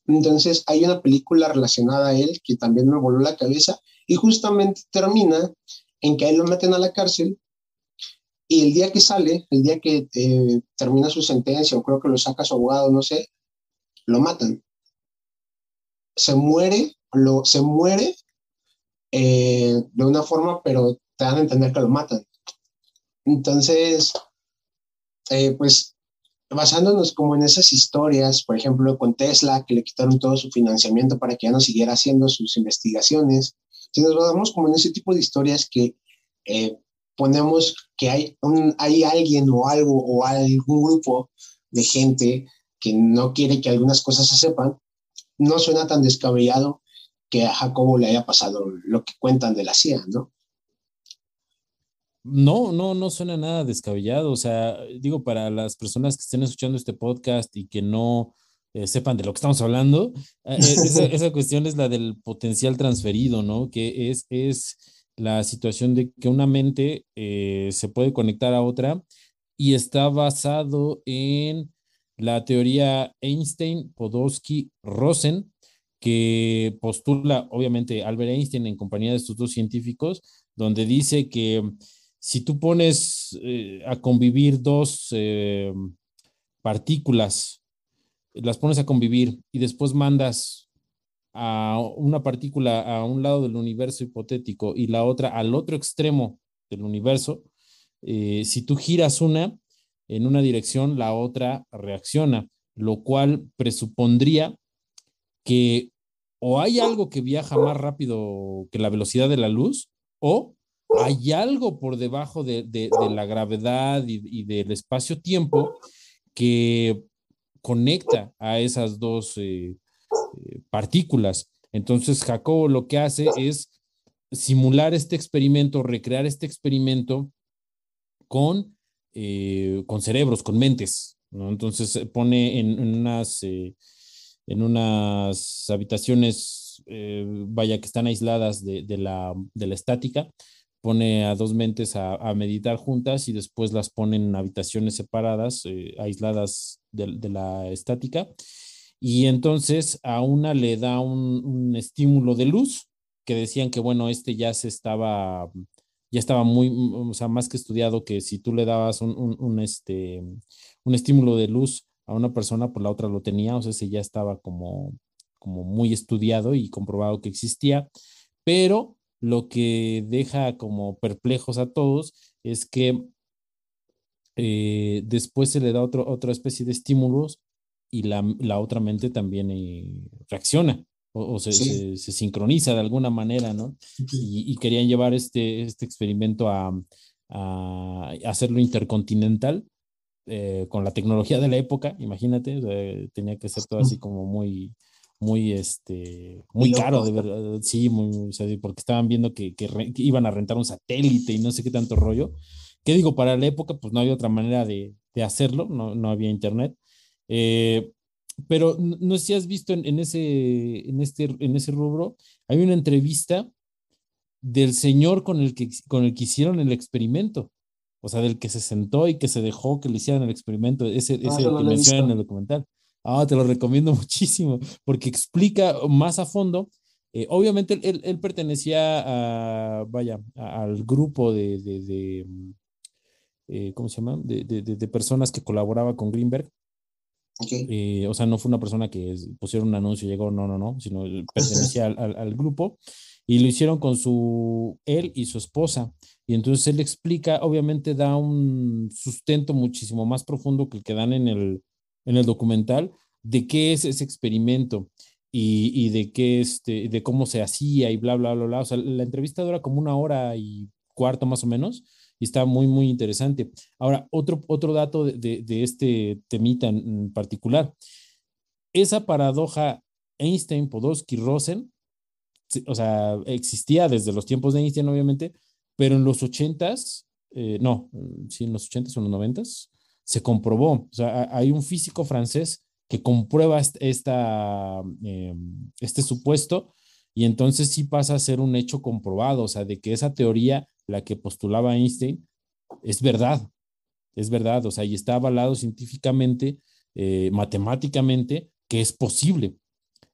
Entonces hay una película relacionada a él que también me voló la cabeza y justamente termina en que a él lo meten a la cárcel y el día que sale, el día que eh, termina su sentencia o creo que lo saca su abogado, no sé, lo matan. Se muere, lo, se muere eh, de una forma, pero te dan a entender que lo matan. Entonces, eh, pues basándonos como en esas historias, por ejemplo, con Tesla, que le quitaron todo su financiamiento para que ya no siguiera haciendo sus investigaciones, si nos basamos como en ese tipo de historias que eh, ponemos que hay, hay alguien o algo o algún grupo de gente que no quiere que algunas cosas se sepan, no suena tan descabellado que a Jacobo le haya pasado lo que cuentan de la CIA, ¿no? No, no, no suena nada descabellado. O sea, digo, para las personas que estén escuchando este podcast y que no eh, sepan de lo que estamos hablando, eh, eh, esa, cuestión es la del potencial transferido, ¿no? Que es, es la situación de que una mente se puede conectar a otra y está basado en la teoría Einstein-Podolsky-Rosen, que postula, obviamente, Albert Einstein en compañía de estos dos científicos, donde dice que si tú pones eh, a convivir dos eh, partículas, las pones a convivir y después mandas a una partícula a un lado del universo hipotético y la otra al otro extremo del universo, eh, si tú giras una en una dirección, la otra reacciona, lo cual presupondría que o hay algo que viaja más rápido que la velocidad de la luz o hay algo por debajo de, la gravedad y, del espacio-tiempo que conecta a esas dos, eh, eh, partículas. Entonces, Jacobo lo que hace es simular este experimento, recrear este experimento con, eh, con cerebros, con mentes. ¿no? Entonces, pone en, unas, en unas habitaciones, vaya, que están aisladas de, de, la, de la estática, pone a dos mentes a, meditar juntas y después las pone en habitaciones separadas, eh, aisladas de, la estática. Y entonces a una le da un, estímulo de luz que decían que, bueno, este ya se estaba, ya estaba muy, o sea, más que estudiado que si tú le dabas un, este, un estímulo de luz a una persona, pues la otra lo tenía, o sea, ese ya estaba como, como muy estudiado y comprobado que existía, pero lo que deja como perplejos a todos es que eh, después se le da otra especie de estímulos y la, otra mente también eh, reacciona o, se, sincroniza de alguna manera, ¿no? Y, querían llevar este, este experimento a, hacerlo intercontinental eh, con la tecnología de la época, imagínate, tenía que ser todo así como muy, muy, este, muy caro, de verdad, sí, muy, porque estaban viendo que, que, iban a rentar un satélite y no sé qué tanto rollo. ¿Qué digo? Para la época, pues no había otra manera de, de hacerlo, no, no, había internet. Eh, pero no sé si has visto en, en, ese, en, este, en ese rubro, hay una entrevista del señor con el, que, con el que hicieron el experimento, o sea, del que se sentó y que se dejó que le hicieran el experimento, ese, ah, ese que menciona en el documental. Ah, te lo recomiendo muchísimo porque explica más a fondo. Eh, obviamente él, pertenecía a, vaya, al grupo de, de, mm, eh, ¿cómo se llama? De, de, personas que colaboraba con Greenberg. Eh, o sea, no fue una persona que pusieron un anuncio y llegó, no, no, no, sino pertenecía al, al, grupo y lo hicieron con su, él y su esposa. Y entonces él explica, obviamente da un sustento muchísimo más profundo que el que dan en el, en el documental de qué es ese experimento y, de qué este, de cómo se hacía y bla, bla, bla, bla. O sea, la entrevista dura como una hora y cuarto más o menos y está muy, muy interesante. Ahora, otro, otro dato de, de, este temita en particular. Esa paradoja Einstein-Podolsky-Rosen, o sea, existía desde los tiempos de Einstein, obviamente, pero en los ochentas, eh, no, sí, en los ochentas o en los noventas, se comprobó. O sea, hay un físico francés que comprueba esta, em, este supuesto y entonces sí pasa a ser un hecho comprobado, o sea, de que esa teoría, la que postulaba Einstein, es verdad, es verdad, o sea, y está avalado científicamente, eh, matemáticamente, que es posible.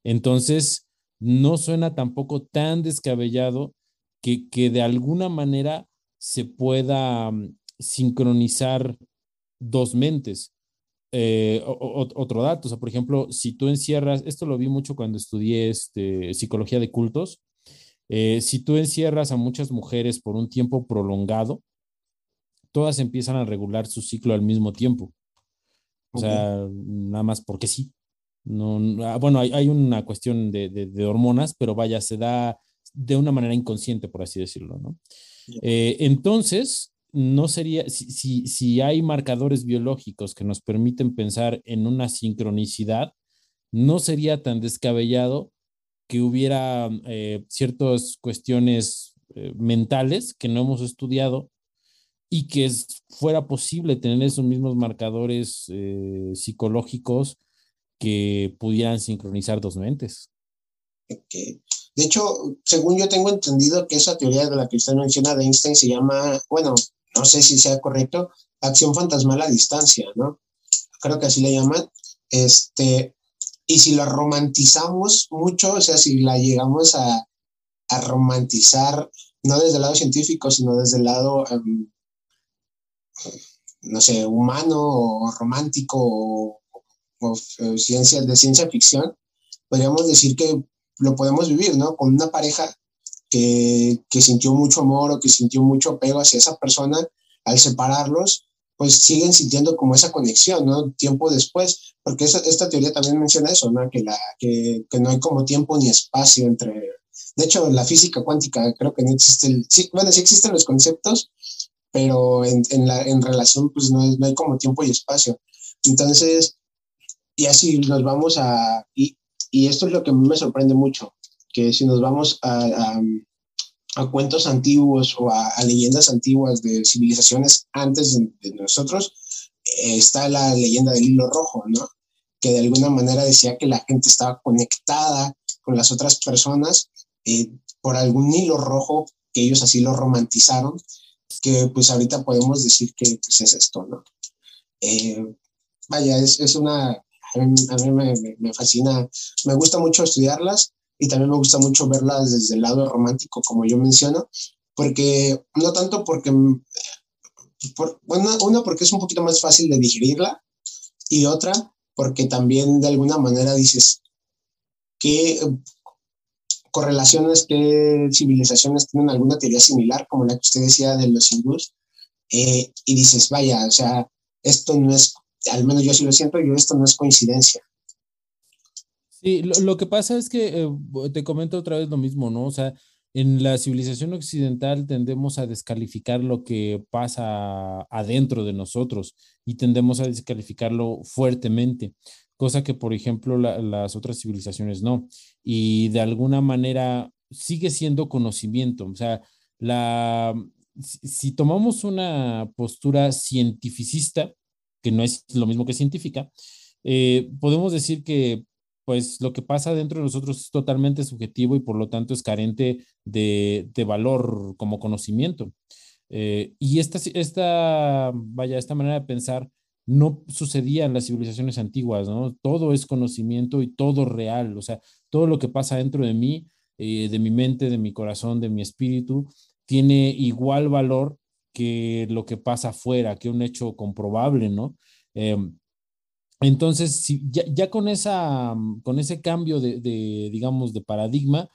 Entonces, no suena tampoco tan descabellado que, que de alguna manera se pueda mm, sincronizar dos mentes. Eh, otro dato, o sea, por ejemplo, si tú encierras, esto lo vi mucho cuando estudié este, psicología de cultos, eh, si tú encierras a muchas mujeres por un tiempo prolongado, todas empiezan a regular su ciclo al mismo tiempo. O sea, nada más porque sí. No, ah, bueno, hay, hay una cuestión de, de, hormonas, pero vaya, se da de una manera inconsciente, por así decirlo, ¿no? Eh, entonces, no sería, si, si, hay marcadores biológicos que nos permiten pensar en una sincronicidad, no sería tan descabellado que hubiera eh, ciertas cuestiones eh, mentales que no hemos estudiado y que fuera posible tener esos mismos marcadores eh, psicológicos que pudieran sincronizar dos mentes. De hecho, según yo tengo entendido que esa teoría de la que usted menciona de Einstein se llama, bueno, no sé si sea correcto, acción fantasmal a distancia, ¿no? Creo que así le llaman. Este, y si la romantizamos mucho, o sea, si la llegamos a, a romantizar, no desde el lado científico, sino desde el lado, em, no sé, humano o romántico o, ciencia, de ciencia ficción, podríamos decir que lo podemos vivir, ¿no? Con una pareja que, sintió mucho amor o que sintió mucho apego hacia esa persona, al separarlos, pues siguen sintiendo como esa conexión, ¿no? Tiempo después, porque esta, esta teoría también menciona eso, ¿no? Que, la, que, no hay como tiempo ni espacio entre... De hecho, la física cuántica creo que no existe, el, sí, bueno, sí existen los conceptos, pero en, en, la, relación pues no, no hay como tiempo y espacio. Entonces, y así nos vamos a... Y y esto es lo que me sorprende mucho, que si nos vamos a, a, cuentos antiguos o a, leyendas antiguas de civilizaciones antes de, nosotros, eh, está la leyenda del hilo rojo, ¿no? Que de alguna manera decía que la gente estaba conectada con las otras personas eh, por algún hilo rojo que ellos así lo romantizaron, que pues ahorita podemos decir que pues, es esto, ¿no? Eh, vaya, es, es, una, a mí, me, me, fascina, me gusta mucho estudiarlas y también me gusta mucho verlas desde el lado romántico, como yo menciono, porque no tanto porque, por, bueno, una porque es un poquito más fácil de digerirla y otra porque también de alguna manera dices, que correlaciones, qué civilizaciones tienen alguna teoría similar, como la que usted decía de los hindús, eh, y dices, vaya, o sea, esto no es, al menos yo sí lo siento, yo esto no es coincidencia. Sí, lo, que pasa es que, eh, te comento otra vez lo mismo, ¿no? O sea, en la civilización occidental tendemos a descalificar lo que pasa adentro de nosotros y tendemos a descalificarlo fuertemente cosa que, por ejemplo, las otras civilizaciones no. Y de alguna manera sigue siendo conocimiento. O sea, la, si, tomamos una postura cientificista, que no es lo mismo que científica, eh, podemos decir que pues lo que pasa dentro de nosotros es totalmente subjetivo y por lo tanto es carente de, de valor como conocimiento. Eh, y esta, esta, vaya, esta manera de pensar no sucedía en las civilizaciones antiguas, ¿no? Todo es conocimiento y todo real, o sea, todo lo que pasa dentro de mí, eh, de mi mente, de mi corazón, de mi espíritu, tiene igual valor que lo que pasa afuera, que un hecho comprobable, ¿no? Em, entonces, si, ya, con, esa, con ese cambio de, digamos, de paradigma,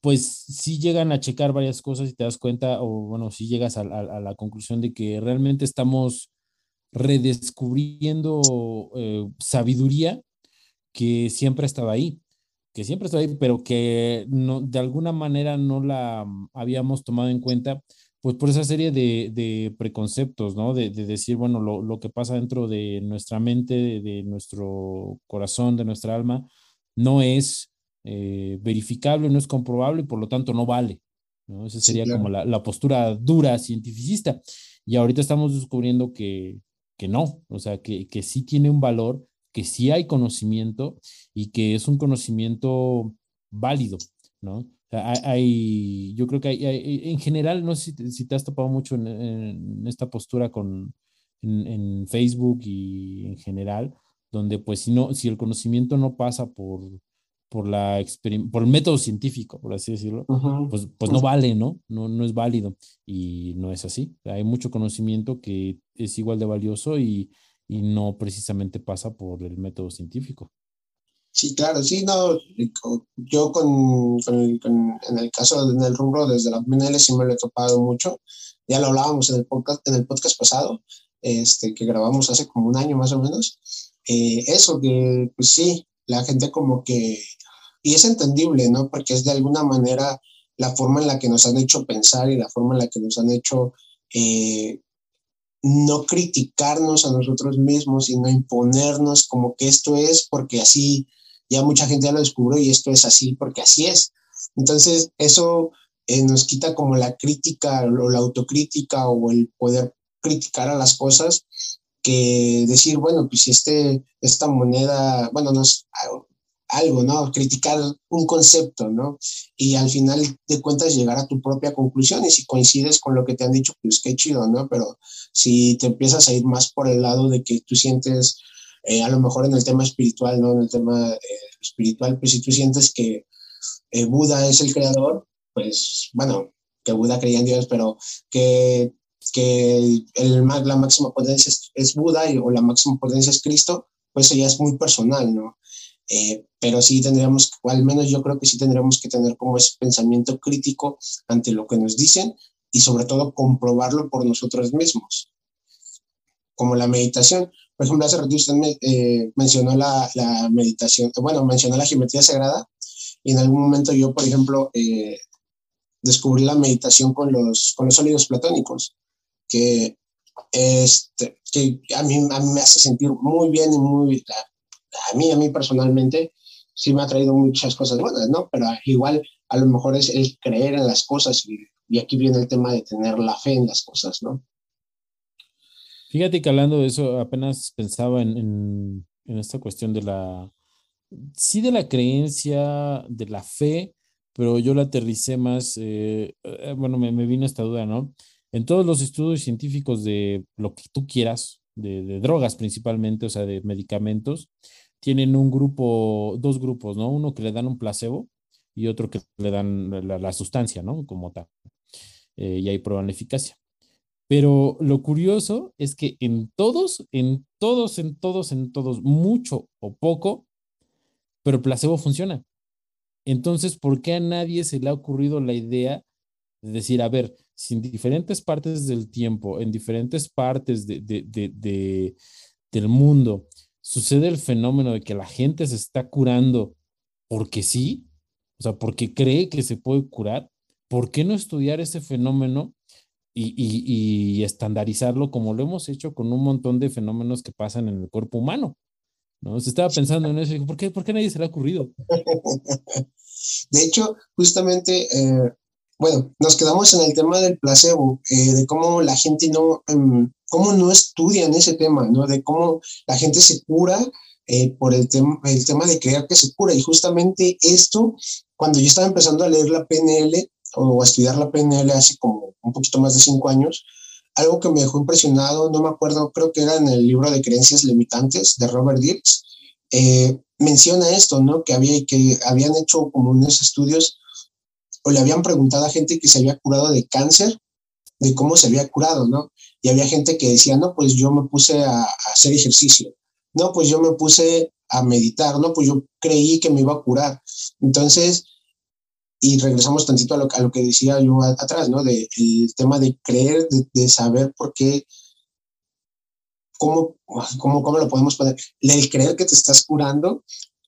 pues sí llegan a checar varias cosas y te das cuenta, o bueno, si llegas a la conclusión de que realmente estamos redescubriendo eh, sabiduría que siempre estaba ahí, que siempre estaba ahí, pero que no, de alguna manera no la mm, habíamos tomado en cuenta, pues por esa serie de, preconceptos, ¿no? De, decir, bueno, lo, que pasa dentro de nuestra mente, de, nuestro corazón, de nuestra alma, no es eh, verificable, no es comprobable y por lo tanto no vale. ¿no? Esa sería como la, la, postura dura cientificista. Y ahorita estamos descubriendo que, que no, o sea, que, que sí tiene un valor, que sí hay conocimiento y que es un conocimiento válido, ¿no? Hay, yo creo que hay, en general, no sé si te, has topado mucho en, esta postura con, en, Facebook y en general, donde pues si, no, si el conocimiento no pasa por, por, la por el método científico, por así decirlo, pues, pues no vale, ¿no? ¿no? No es válido. Y no es así. Hay mucho conocimiento que es igual de valioso y, y no precisamente pasa por el método científico. Sí, claro, sí, no, yo con, con, en el caso del rubro desde la PNL sí me lo he topado mucho, ya lo hablábamos en el podcast, en el podcast pasado, este, que grabamos hace como un año más o menos, eh, eso que pues sí, la gente como que y es entendible, ¿no? Porque es de alguna manera la forma en la que nos han hecho pensar y la forma en la que nos han hecho eh, no criticarnos a nosotros mismos, sino imponernos como que esto es porque así, ya mucha gente ya lo descubrió y esto es así porque así es. Entonces, eso eh, nos quita como la crítica o la autocrítica o el poder criticar a las cosas que decir, bueno, pues si este, esta moneda, bueno, nos, algo, ¿no? Criticar un concepto, ¿no? Y al final de cuentas llegar a tu propia conclusión y si coincides con lo que te han dicho, pues qué chido, ¿no? Pero si te empiezas a ir más por el lado de que tú sientes, eh, a lo mejor en el tema espiritual, ¿no? En el tema eh, espiritual, pues si tú sientes que eh, Buda es el creador, pues bueno, que Buda creía en Dios, pero que, que el, la máxima potencia es, Buda y, o la máxima potencia es Cristo, pues eso ya es muy personal, ¿no? Eh, pero sí tendríamos, o al menos yo creo que sí tendríamos que tener como ese pensamiento crítico ante lo que nos dicen y sobre todo comprobarlo por nosotros mismos. Como la meditación. Por ejemplo, hace rato usted eh, mencionó la, la, meditación, bueno, mencionó la geometría sagrada y en algún momento yo, por ejemplo, eh, descubrí la meditación con los, con los sólidos platónicos, que, este, que a, mí, a mí me hace sentir muy bien y muy, a mí, a mí personalmente, sí me ha traído muchas cosas buenas, ¿no? Pero igual a lo mejor es el creer en las cosas y, y aquí viene el tema de tener la fe en las cosas, ¿no? Fíjate que hablando de eso, apenas pensaba en, en, esta cuestión de la, sí de la creencia, de la fe, pero yo la aterricé más, eh, eh, bueno, me, vino esta duda, ¿no? En todos los estudios científicos de lo que tú quieras, de, drogas principalmente, o sea, de medicamentos, tienen un grupo, dos grupos, ¿no? Uno que le dan un placebo y otro que le dan la, la sustancia, ¿no? Como tal. Eh, y ahí prueban la eficacia. Pero lo curioso es que en todos, en todos, en todos, en todos, mucho o poco, pero placebo funciona. Entonces, ¿por qué a nadie se le ha ocurrido la idea de decir, a ver, si en diferentes partes del tiempo, en diferentes partes de, del mundo, sucede el fenómeno de que la gente se está curando porque sí, o sea, porque cree que se puede curar, ¿por qué no estudiar ese fenómeno y, y, y, estandarizarlo como lo hemos hecho con un montón de fenómenos que pasan en el cuerpo humano. ¿no? Se estaba pensando en eso y ¿por qué, ¿por qué nadie se le ha ocurrido? De hecho, justamente, eh, bueno, nos quedamos en el tema del placebo, eh, de cómo la gente no, um, cómo no estudian ese tema, ¿no? De cómo la gente se cura eh, por el, tema el tema de creer que se cura. Y justamente esto, cuando yo estaba empezando a leer la PNL, o estudiar la PNL hace como un poquito más de cinco años, algo que me dejó impresionado, no me acuerdo, creo que era en el libro de creencias limitantes de Robert Dirks, eh, menciona esto, ¿no? Que, había, que habían hecho como unos estudios o le habían preguntado a gente que se había curado de cáncer, de cómo se había curado, ¿no? Y había gente que decía, no, pues yo me puse a, a hacer ejercicio, no, pues yo me puse a meditar, no, pues yo creí que me iba a curar. Entonces, y regresamos tantito a lo, a lo que decía yo a, atrás, ¿no? De, el tema de creer, de, de, saber por qué, cómo, cómo, cómo lo podemos poner. El creer que te estás curando,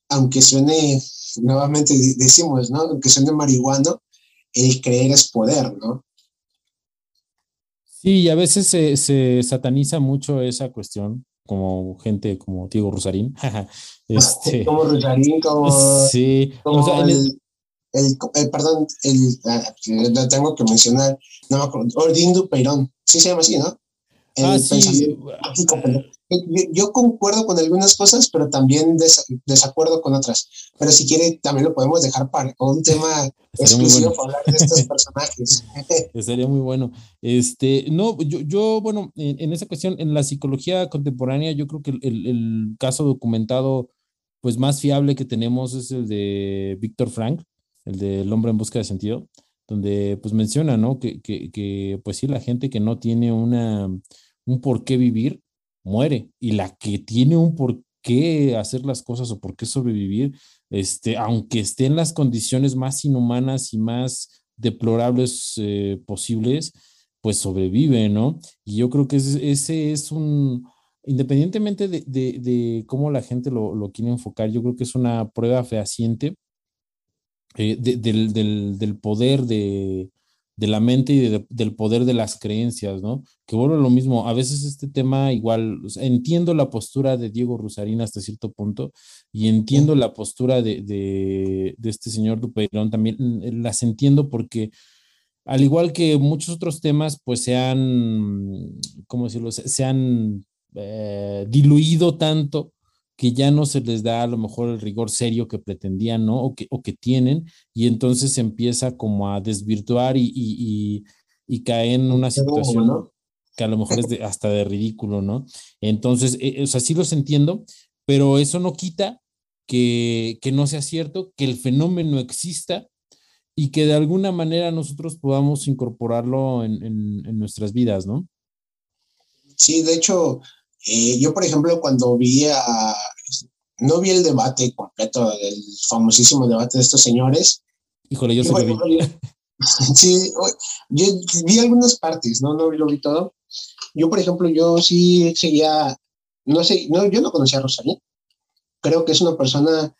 aunque suene, nuevamente decimos, ¿no? Aunque suene marihuano, el creer es poder, ¿no? Sí, y a veces se, se sataniza mucho esa cuestión, como gente como Diego Rosarín. este, como Rosarín, como... Sí, como o sea, el, el, el, perdón, el, lo tengo que mencionar, no me acuerdo, Dupeirón, sí se llama así, ¿no? El ah, sí. Yo, yo, concuerdo con algunas cosas, pero también des, desacuerdo con otras. Pero si quiere, también lo podemos dejar para un tema exclusivo bueno. para hablar de estos personajes. Sería muy bueno. Este, no, yo, yo bueno, en, en, esa cuestión, en la psicología contemporánea, yo creo que el, el, el caso documentado pues más fiable que tenemos es el de Víctor Frank, el del hombre en busca de sentido, donde pues menciona, ¿no? Que, que, pues sí, la gente que no tiene una, un por qué vivir, muere, y la que tiene un por qué hacer las cosas o por qué sobrevivir, este, aunque esté en las condiciones más inhumanas y más deplorables eh, posibles, pues sobrevive, ¿no? Y yo creo que ese, ese es un, independientemente de, de, de, cómo la gente lo, lo quiere enfocar, yo creo que es una prueba fehaciente eh, de, del, del, del, poder de, de la mente y de, del poder de las creencias, ¿no? Que vuelve a lo mismo, a veces este tema igual, o sea, entiendo la postura de Diego Rusarín hasta cierto punto y entiendo la postura de, este señor Dupeirón también, las entiendo porque al igual que muchos otros temas, pues se han, ¿cómo decirlo? Se, se han eh, diluido tanto que ya no se les da a lo mejor el rigor serio que pretendían, ¿no? O que, o que tienen, y entonces empieza como a desvirtuar y, y, y, y cae en una situación ¿no? que a lo mejor es de, hasta de ridículo, ¿no? Entonces, eh, o sea, sí los entiendo, pero eso no quita que, que no sea cierto, que el fenómeno exista y que de alguna manera nosotros podamos incorporarlo en, en, en nuestras vidas, ¿no? Sí, de hecho, eh, yo, por ejemplo, cuando vi a, no vi el debate completo del famosísimo debate de estos señores. Híjole, yo, lo vi. sí, yo vi algunas partes, ¿no? No lo vi todo. Yo, por ejemplo, yo sí seguía, no sé, no, yo no conocía a Rosalía. Creo que es una persona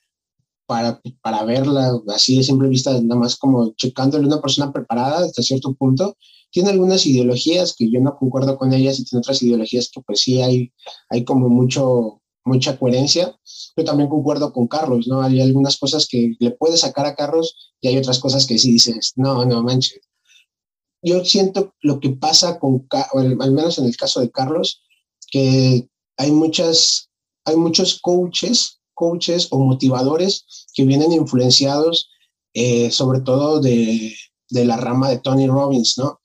para, para verla así de simple vista, nada más como checándole una persona preparada hasta cierto punto, tiene algunas ideologías que yo no concuerdo con ellas y tiene otras ideologías que pues sí hay, hay como mucho, mucha coherencia. Yo también concuerdo con Carlos, ¿no? Hay algunas cosas que le puedes sacar a Carlos y hay otras cosas que sí dices, no, no manches. Yo siento lo que pasa con, al menos en el caso de Carlos, que hay muchas, hay muchos coaches, coaches o motivadores que vienen influenciados eh, sobre todo de, de la rama de Tony Robbins, ¿no?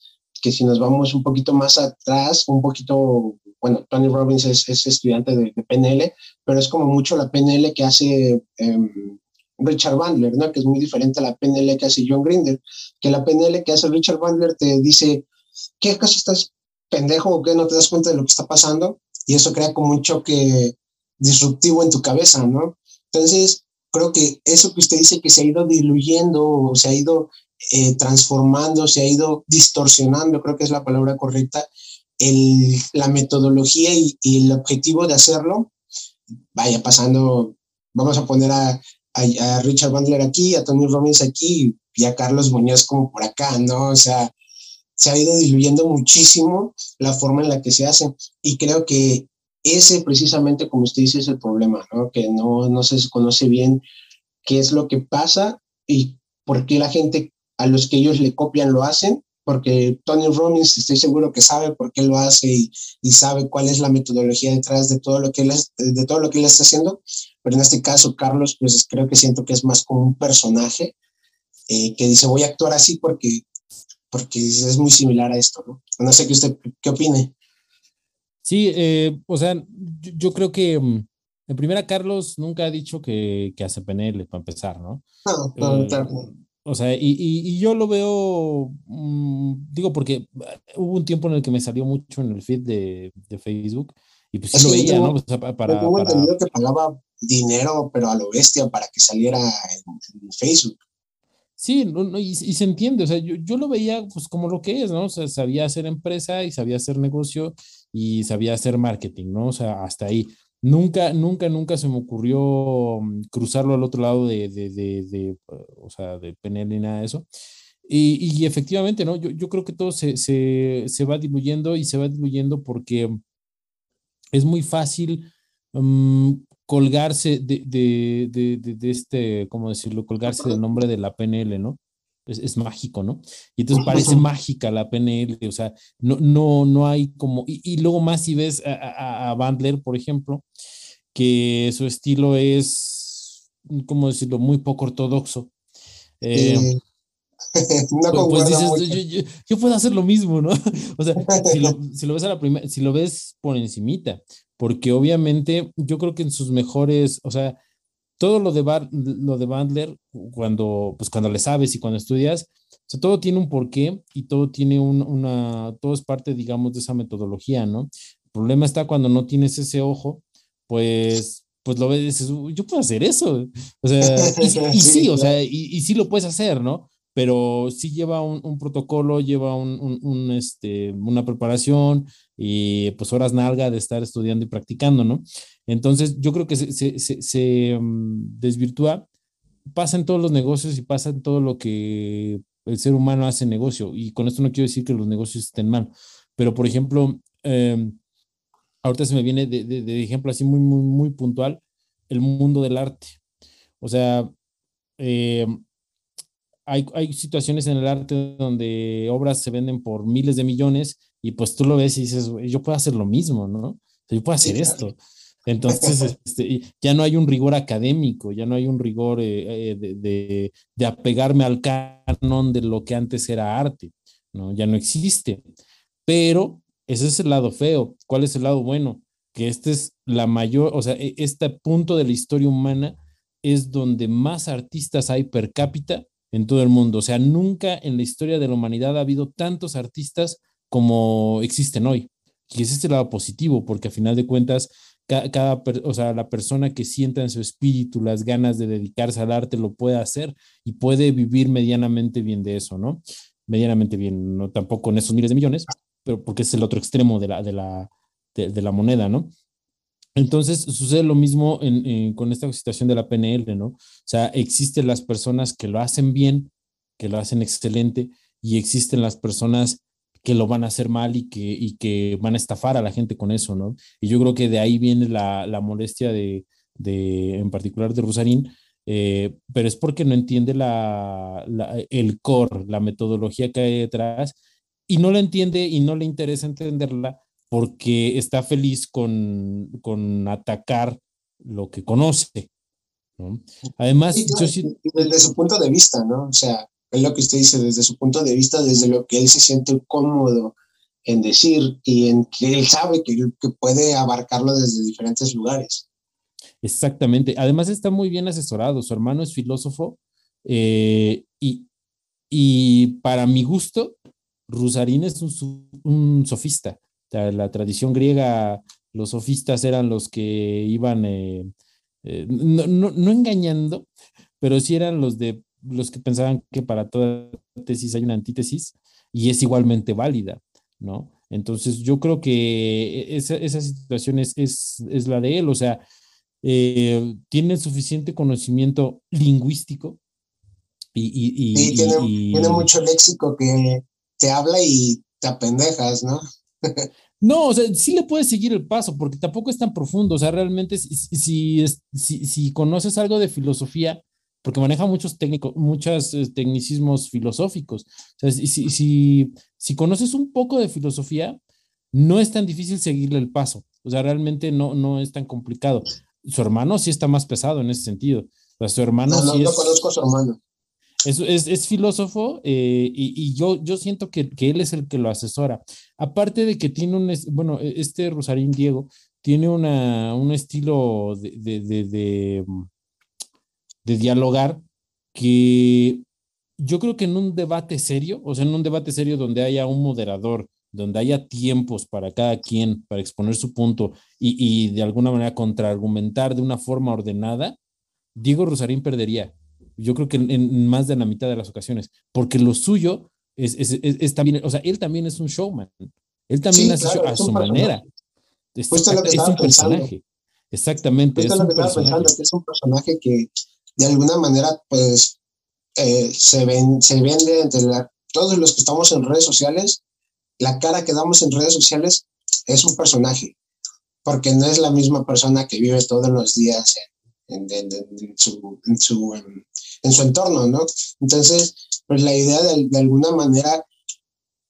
Que si nos vamos un poquito más atrás, un poquito bueno, Tony Robbins es, estudiante de, PNL, pero es como mucho la PNL que hace em, Richard Bandler, ¿no? Que es muy diferente a la PNL que hace John Grinder, que la PNL que hace Richard Bandler te dice, ¿qué acaso estás pendejo o qué no te das cuenta de lo que está pasando? Y eso crea como un choque disruptivo en tu cabeza, ¿no? Entonces, creo que eso que usted dice que se ha ido diluyendo o se ha ido eh, transformando, se ha ido distorsionando, creo que es la palabra correcta, el, la metodología y, el objetivo de hacerlo vaya pasando, vamos a poner a, a, Richard Bandler aquí, a Tony Robbins aquí y a Carlos Muñoz como por acá, ¿no? O sea, se ha ido diluyendo muchísimo la forma en la que se hace y creo que ese precisamente, como usted dice, es el problema, ¿no? Que no, no se conoce bien qué es lo que pasa y por qué la gente a los que ellos le copian lo hacen porque Tony Robbins estoy seguro que sabe por qué lo hace y, y, sabe cuál es la metodología detrás de todo lo que él de todo lo que él está haciendo, pero en este caso Carlos pues creo que siento que es más como un personaje eh, que dice voy a actuar así porque porque es muy similar a esto, ¿no? No sé qué usted qué opine. Sí, eh, o sea, yo, yo, creo que mm, en primera Carlos nunca ha dicho que, que hace PNL para empezar, ¿no? No, no, eh, o sea, y, y, yo lo veo, mm, digo, porque eh, hubo un tiempo en el que me salió mucho en el feed de, de Facebook y pues sí lo veía, ¿no? O sea, para, para, entendido que pagaba dinero, pero a lo bestia para que saliera en, Facebook. Sí, no, y, y, se entiende, o sea, yo, yo, lo veía pues como lo que es, ¿no? O sea, sabía hacer empresa y sabía hacer negocio y sabía hacer marketing, ¿no? O sea, hasta ahí. Nunca, nunca, nunca se me ocurrió mm, cruzarlo al otro lado de, de, de, o sea, de PNL y nada de eso. Y, y efectivamente, ¿no? Yo, yo, creo que todo se, se, se, va diluyendo y se va diluyendo porque es muy fácil um, colgarse de, de, de, este, ¿cómo decirlo? Colgarse del nombre de la PNL, ¿no? Es, mágico, ¿no? Y entonces parece mágica la PNL, o sea, no, no, no hay como, y, luego más si ves a, a, Bandler, por ejemplo, que su estilo es, ¿cómo decirlo?, muy poco ortodoxo. Eh, no pues, pues dices, yo, puedo hacer lo mismo, ¿no? o sea, si lo, si lo ves a la primera, si lo ves por encimita, porque obviamente yo creo que en sus mejores, o sea, todo lo de, lo de Bandler, cuando, pues cuando le sabes y cuando estudias, o todo tiene un porqué y todo tiene una, todo es parte, digamos, de esa metodología, ¿no? El problema está cuando no tienes ese ojo, pues, pues lo ves y dices, yo puedo hacer eso. O sea, y, sí, o sea, y, y, sí lo puedes hacer, ¿no? Pero sí lleva un, un protocolo, lleva un, un, este, una preparación y pues horas nalga de estar estudiando y practicando, ¿no? Entonces, yo creo que se, se, se, mm, desvirtúa, pasa en todos los negocios y pasa en todo lo que el ser humano hace negocio. Y con esto no quiero decir que los negocios estén mal, pero por ejemplo, eh, ahorita se me viene de, de, ejemplo así muy, muy, muy puntual, el mundo del arte. O sea, eh, hay, hay, situaciones en el arte donde obras se venden por miles de millones y pues tú lo ves y dices, yo puedo hacer lo mismo, ¿no? Yo puedo hacer esto. Entonces, este, ya no hay un rigor académico, ya no hay un rigor eh, eh, de, de, apegarme al canon de lo que antes era arte, ¿no? Ya no existe. Pero ese es el lado feo. ¿Cuál es el lado bueno? Que este es la mayor, o sea, e, este punto de la historia humana es donde más artistas hay per cápita en todo el mundo. O sea, nunca en la historia de la humanidad ha habido tantos artistas como existen hoy. Y es el lado positivo, porque a final de cuentas cada, o sea, la persona que sienta en su espíritu las ganas de dedicarse al arte lo puede hacer y puede vivir medianamente bien de eso, ¿no? Medianamente bien, no tampoco en esos miles de millones, pero porque es el otro extremo de la, de la, de, la moneda, ¿no? Entonces sucede lo mismo con esta situación de la PNL, ¿no? O sea, existen las personas que lo hacen bien, que lo hacen excelente, y existen las personas que lo van a hacer mal y que, van a estafar a la gente con eso, ¿no? Y yo creo que de ahí viene la, molestia de, de, en particular de Rosarín, eh, pero es porque no entiende el core, la metodología que hay detrás, y no la entiende y no le interesa entenderla porque está feliz con, con atacar lo que conoce. ¿no? Además, desde su punto de vista, ¿no? O sea, es lo que usted dice, desde su punto de vista, desde lo que él se siente cómodo en decir y en que él sabe que, que puede abarcarlo desde diferentes lugares. Exactamente. Además está muy bien asesorado. Su hermano es filósofo eh, y, y, para mi gusto, Rusarín es un, sofista. La, tradición griega, los sofistas eran los que iban, eh, eh, no, no, engañando, pero sí eran los de los que pensaban que para toda tesis hay una antítesis y es igualmente válida, ¿no? Entonces yo creo que esa, esa situación es, es, es la de él, o sea, eh, tiene suficiente conocimiento lingüístico y, y, tiene, mucho léxico que te habla y te apendejas, ¿no? No, o sea, sí le puedes seguir el paso porque tampoco es tan profundo, o sea, realmente si, si, si, si conoces algo de filosofía, porque maneja muchos técnicos, muchos eh, tecnicismos filosóficos. O sea, si, si, si, conoces un poco de filosofía, no es tan difícil seguirle el paso. O sea, realmente no, no es tan complicado su hermano sí está más pesado en ese sentido. O sea, su hermano no, sí no, es, conozco a su hermano. Es, es, es filósofo eh, y, y, yo, yo siento que, que, él es el que lo asesora. Aparte de que tiene un, bueno, e, este Rosarín Diego tiene una, un estilo de, de, de, dialogar que yo creo que en un debate serio, o sea, en un debate serio donde haya un moderador donde haya tiempos para cada quien, para exponer su punto y, y de alguna manera contraargumentar de una forma ordenada, Diego Rosarín perdería. Yo creo que en, más de la mitad de las ocasiones, porque lo suyo es, es, es, también, o sea, él también es un showman. Él también hace show a su manera. es un personaje. Exactamente. Es un, personaje. es un personaje que de alguna manera, pues, eh, se, ven, se vende entre todos los que estamos en redes sociales la cara que damos en redes sociales es un personaje, porque no es la misma persona que vive todos los días en, su, en, su, entorno, ¿no? Entonces, pues la idea de, alguna manera,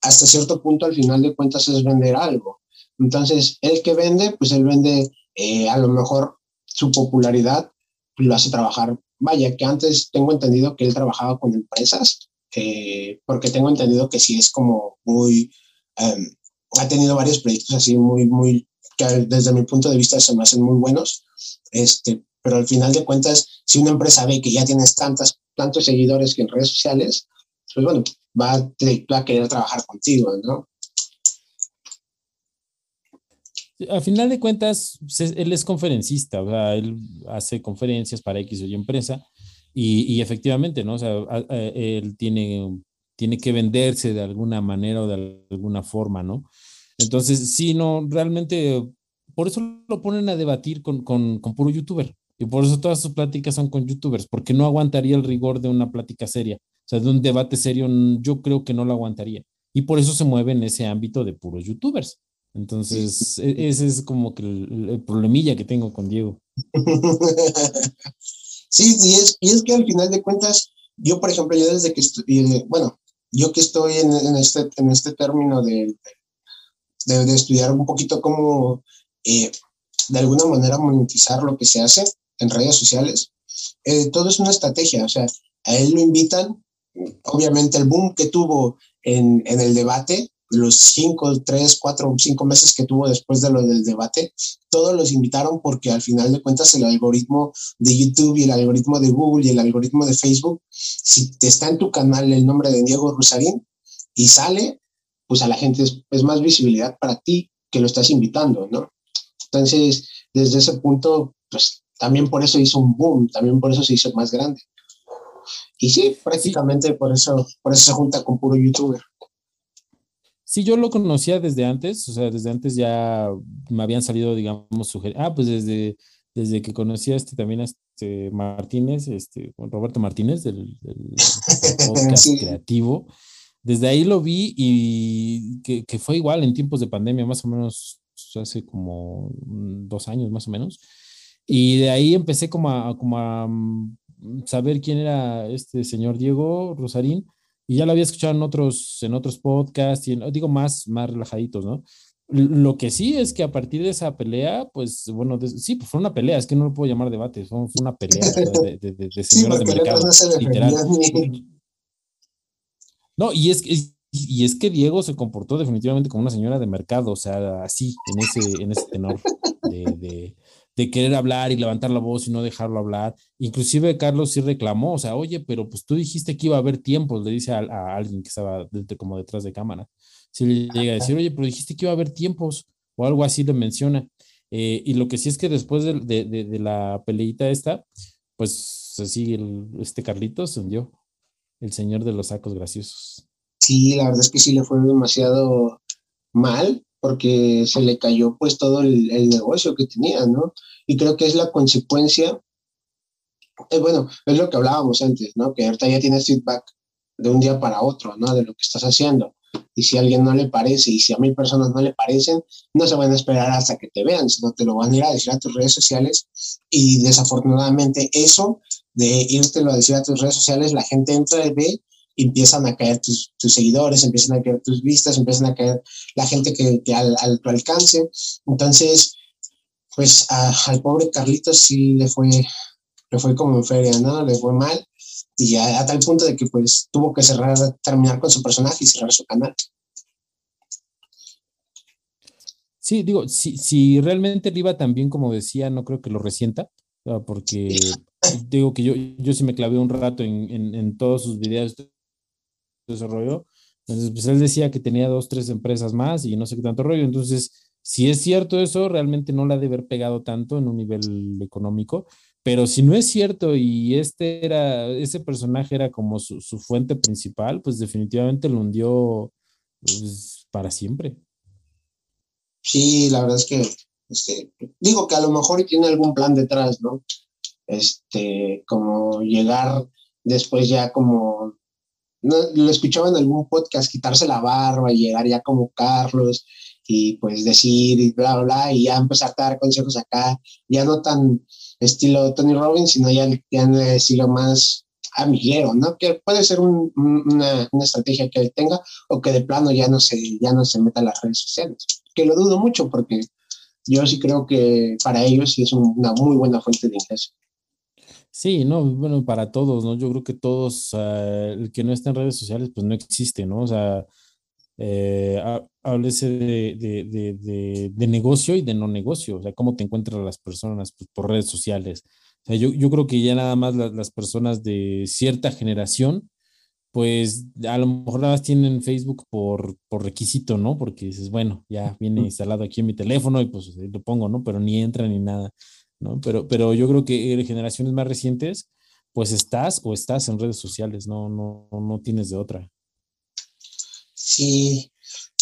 hasta cierto punto, al final de cuentas, es vender algo. Entonces, el que vende, pues él vende eh, a lo mejor su popularidad, lo hace trabajar. Vaya, que antes tengo entendido que él trabajaba con empresas, eh, porque tengo entendido que sí es como muy Em, ha tenido varios proyectos así muy, muy, que desde mi punto de vista se me hacen muy buenos, este, pero al final de cuentas, si una empresa ve que ya tienes tantas, tantos seguidores que en redes sociales, pues bueno, va a, va a querer trabajar contigo, ¿no? Al final de cuentas, él es conferencista, o sea, él hace conferencias para X o Y empresa y, y efectivamente, ¿no? O sea, él tiene tiene que venderse de alguna manera o de alguna forma, ¿no? Entonces, sí, no, realmente, por eso lo ponen a debatir con, con, con puro youtuber. Y por eso todas sus pláticas son con youtubers, porque no aguantaría el rigor de una plática seria. O sea, de un debate serio, yo creo que no lo aguantaría. Y por eso se mueve en ese ámbito de puros youtubers. Entonces, e, ese es como que el, problemilla que tengo con Diego. Sí, y es, y es que al final de cuentas, yo, por ejemplo, yo desde que estoy, bueno, yo que estoy en, en, este, en este término de, de, de estudiar un poquito cómo eh, de alguna manera monetizar lo que se hace en redes sociales, eh, todo es una estrategia, o sea, a él lo invitan, obviamente el boom que tuvo en, en el debate los cinco, tres, cuatro, cinco meses que tuvo después de lo del debate, todos los invitaron porque al final de cuentas el algoritmo de YouTube y el algoritmo de Google y el algoritmo de Facebook, si te está en tu canal el nombre de Diego Rosarín y sale, pues a la gente es, más visibilidad para ti que lo estás invitando, ¿no? Entonces, desde ese punto, pues también por eso hizo un boom, también por eso se hizo más grande. Y sí, prácticamente por eso, por eso se junta con puro youtuber. Sí, yo lo conocía desde antes, o sea, desde antes ya me habían salido, digamos, sugerencias. Ah, pues desde, desde que conocía este, también a este Martínez, este, Roberto Martínez, del, podcast creativo. desde ahí lo vi y que, que, fue igual en tiempos de pandemia, más o menos hace como dos años más o menos. Y de ahí empecé como a, como a mm, saber quién era este señor Diego Rosarín y ya lo había escuchado en otros, en otros podcasts, y digo más, más relajaditos, ¿no? Lo que sí es que a partir de esa pelea, pues bueno, sí, pues fue una pelea, es que no lo puedo llamar debate, fue, una pelea de, de, de, de señores de mercado, literal. No, y es, y es que Diego se comportó definitivamente como una señora de mercado, o sea, así, en ese, en ese tenor de, de querer hablar y levantar la voz y no dejarlo hablar. Inclusive Carlos sí reclamó, o sea, oye, pero pues tú dijiste que iba a haber tiempos, le dice a, alguien que estaba como detrás de cámara. Si le llega a decir, oye, pero dijiste que iba a haber tiempos o algo así le menciona. Eh, y lo que sí es que después de, de, la peleita esta, pues así el, este Carlitos se hundió, el señor de los sacos graciosos. Sí, la verdad es que sí le fue demasiado mal porque se le cayó pues todo el, negocio que tenía, ¿no? Y creo que es la consecuencia, eh, bueno, es lo que hablábamos antes, ¿no? Que ahorita ya tienes feedback de un día para otro, ¿no? De lo que estás haciendo. Y si a alguien no le parece y si a mil personas no le parecen, no se van a esperar hasta que te vean, sino te lo van a ir a decir a tus redes sociales. Y desafortunadamente eso de irte a decir a tus redes sociales, la gente entra y ve empiezan a caer tus, tus, seguidores, empiezan a caer tus vistas, empiezan a caer la gente que, que al, al, tu alcance. Entonces, pues al pobre Carlitos sí le fue, le fue como en feria, ¿no? Le fue mal y a, a, tal punto de que pues tuvo que cerrar, terminar con su personaje y cerrar su canal. Sí, digo, si, si realmente le iba tan bien como decía, no creo que lo resienta, porque digo que yo, yo sí me clavé un rato en, en, en todos sus videos, desarrollo. Entonces, pues él decía que tenía dos, tres empresas más y no sé qué tanto rollo. Entonces, si es cierto eso, realmente no la debe haber pegado tanto en un nivel económico. Pero si no es cierto y este era, ese personaje era como su, su fuente principal, pues definitivamente lo hundió pues, para siempre. Sí, la verdad es que, este, digo que a lo mejor tiene algún plan detrás, ¿no? Este, como llegar después ya como no, lo escuchaba en algún podcast, quitarse la barba y llegar ya como Carlos y pues decir y bla, bla, bla, y ya empezar a dar consejos acá, ya no tan estilo Tony Robbins, sino ya, ya en estilo más amiguero, ¿no? Que puede ser una, una, estrategia que él tenga o que de plano ya no se, ya no se meta a las redes sociales, que lo dudo mucho porque yo sí creo que para ellos sí es una muy buena fuente de ingreso. Sí, no, bueno, para todos, ¿no? Yo creo que todos, el que no está en redes sociales, pues no existe, ¿no? O sea, eh, háblese de, de, de, de, negocio y de no negocio, o sea, cómo te encuentran las personas pues, por redes sociales. O sea, yo, yo creo que ya nada más las, las personas de cierta generación, pues a lo mejor nada más tienen Facebook por, por requisito, ¿no? Porque dices, bueno, ya viene instalado aquí en mi teléfono y pues lo pongo, ¿no? Pero ni entra ni nada. ¿No? Pero, pero yo creo que en generaciones más recientes, pues estás o estás en redes sociales, no, no, no tienes de otra. Sí,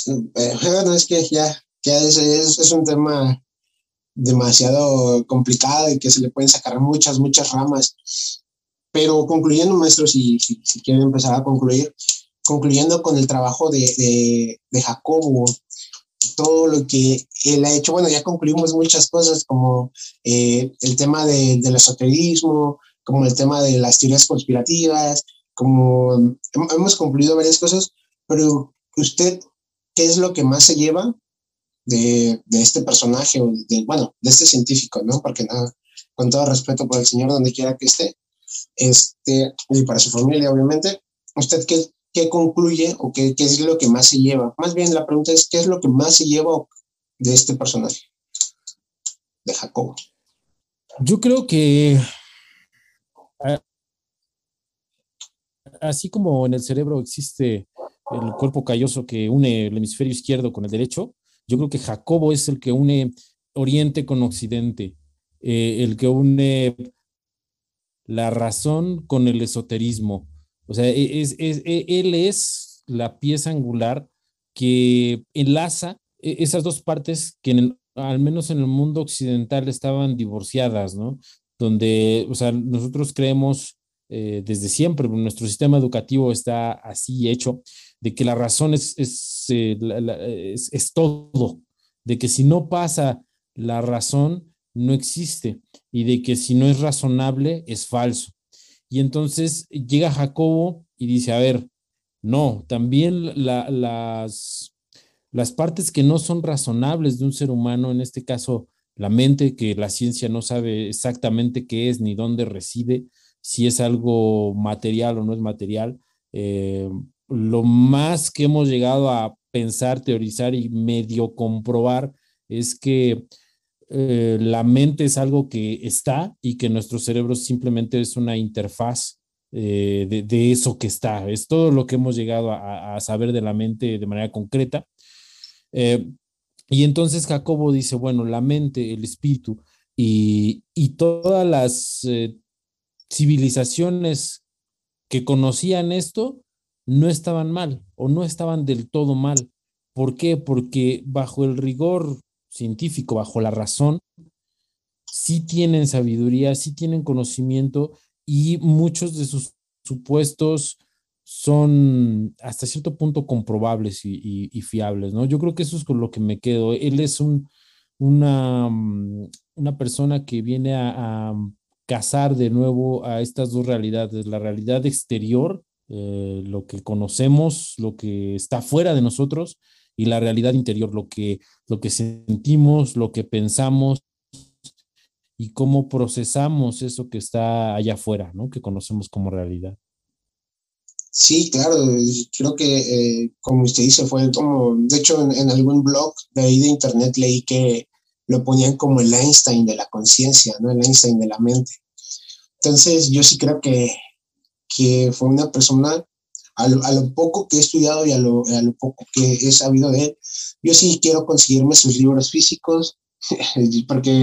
eh, bueno, es que ya, ya es, es, un tema demasiado complicado y que se le pueden sacar muchas, muchas ramas. Pero concluyendo, maestro, si, si, si quieren empezar a concluir, concluyendo con el trabajo de, de Jacobo, todo lo que él ha hecho. Bueno, ya concluimos muchas cosas como eh, el tema del esoterismo, como el tema de las teorías conspirativas, como hemos concluido varias cosas, pero usted, ¿qué es lo que más se lleva de, de este personaje, de, bueno, de este científico, ¿no? Porque nada, con todo respeto por el señor donde quiera que esté, este, y para su familia, obviamente, ¿usted qué, qué concluye o qué, es lo que más se lleva. Más bien la pregunta es, ¿qué es lo que más se lleva de este personaje, de Jacobo? Yo creo que así como en el cerebro existe el cuerpo calloso que une el hemisferio izquierdo con el derecho, yo creo que Jacobo es el que une Oriente con Occidente, eh, el que une la razón con el esoterismo, o sea, e, es, es, e, él es la pieza angular que enlaza e, esas dos partes que al menos en el mundo occidental estaban divorciadas, ¿no? Donde, o sea, nosotros creemos eh, desde siempre, nuestro sistema educativo está así hecho, de que la razón es, es, eh, es, todo, de que si no pasa la razón, no existe, y de que si no es razonable, es falso. Y entonces llega Jacobo y dice, a ver, no, también las, las partes que no son razonables de un ser humano, en este caso la mente, que la ciencia no sabe exactamente qué es ni dónde reside, si es algo material o no es material, eh, lo más que hemos llegado a pensar, teorizar y medio comprobar es que eh, la mente es algo que está y que nuestro cerebro simplemente es una interfaz eh, de, eso que está. Es todo lo que hemos llegado a, saber de la mente de manera concreta. Eh, y entonces Jacobo dice, bueno, la mente, el espíritu y, y todas las civilizaciones que conocían esto no estaban mal o no estaban del todo mal. ¿Por qué? Porque bajo el rigor científico, bajo la razón, sí tienen sabiduría, sí tienen conocimiento y muchos de sus supuestos son hasta cierto punto comprobables y, fiables, ¿no? Yo creo que eso es con lo que me quedo. Él es un, una, una persona que viene a, a casar de nuevo a estas dos realidades, la realidad exterior eh, lo que conocemos, lo que está fuera de nosotros y la realidad interior, lo que, lo que sentimos, lo que pensamos y cómo procesamos eso que está allá afuera, ¿no? que conocemos como realidad. Sí, claro, creo que eh, como usted dice, fue como, de hecho en, algún blog de ahí de internet leí que lo ponían como el Einstein de la conciencia, ¿no? El Einstein de la mente. Entonces yo sí creo que que fue una persona, a lo, poco que he estudiado y a lo, a lo, poco que he sabido de él, yo sí quiero conseguirme sus libros físicos, porque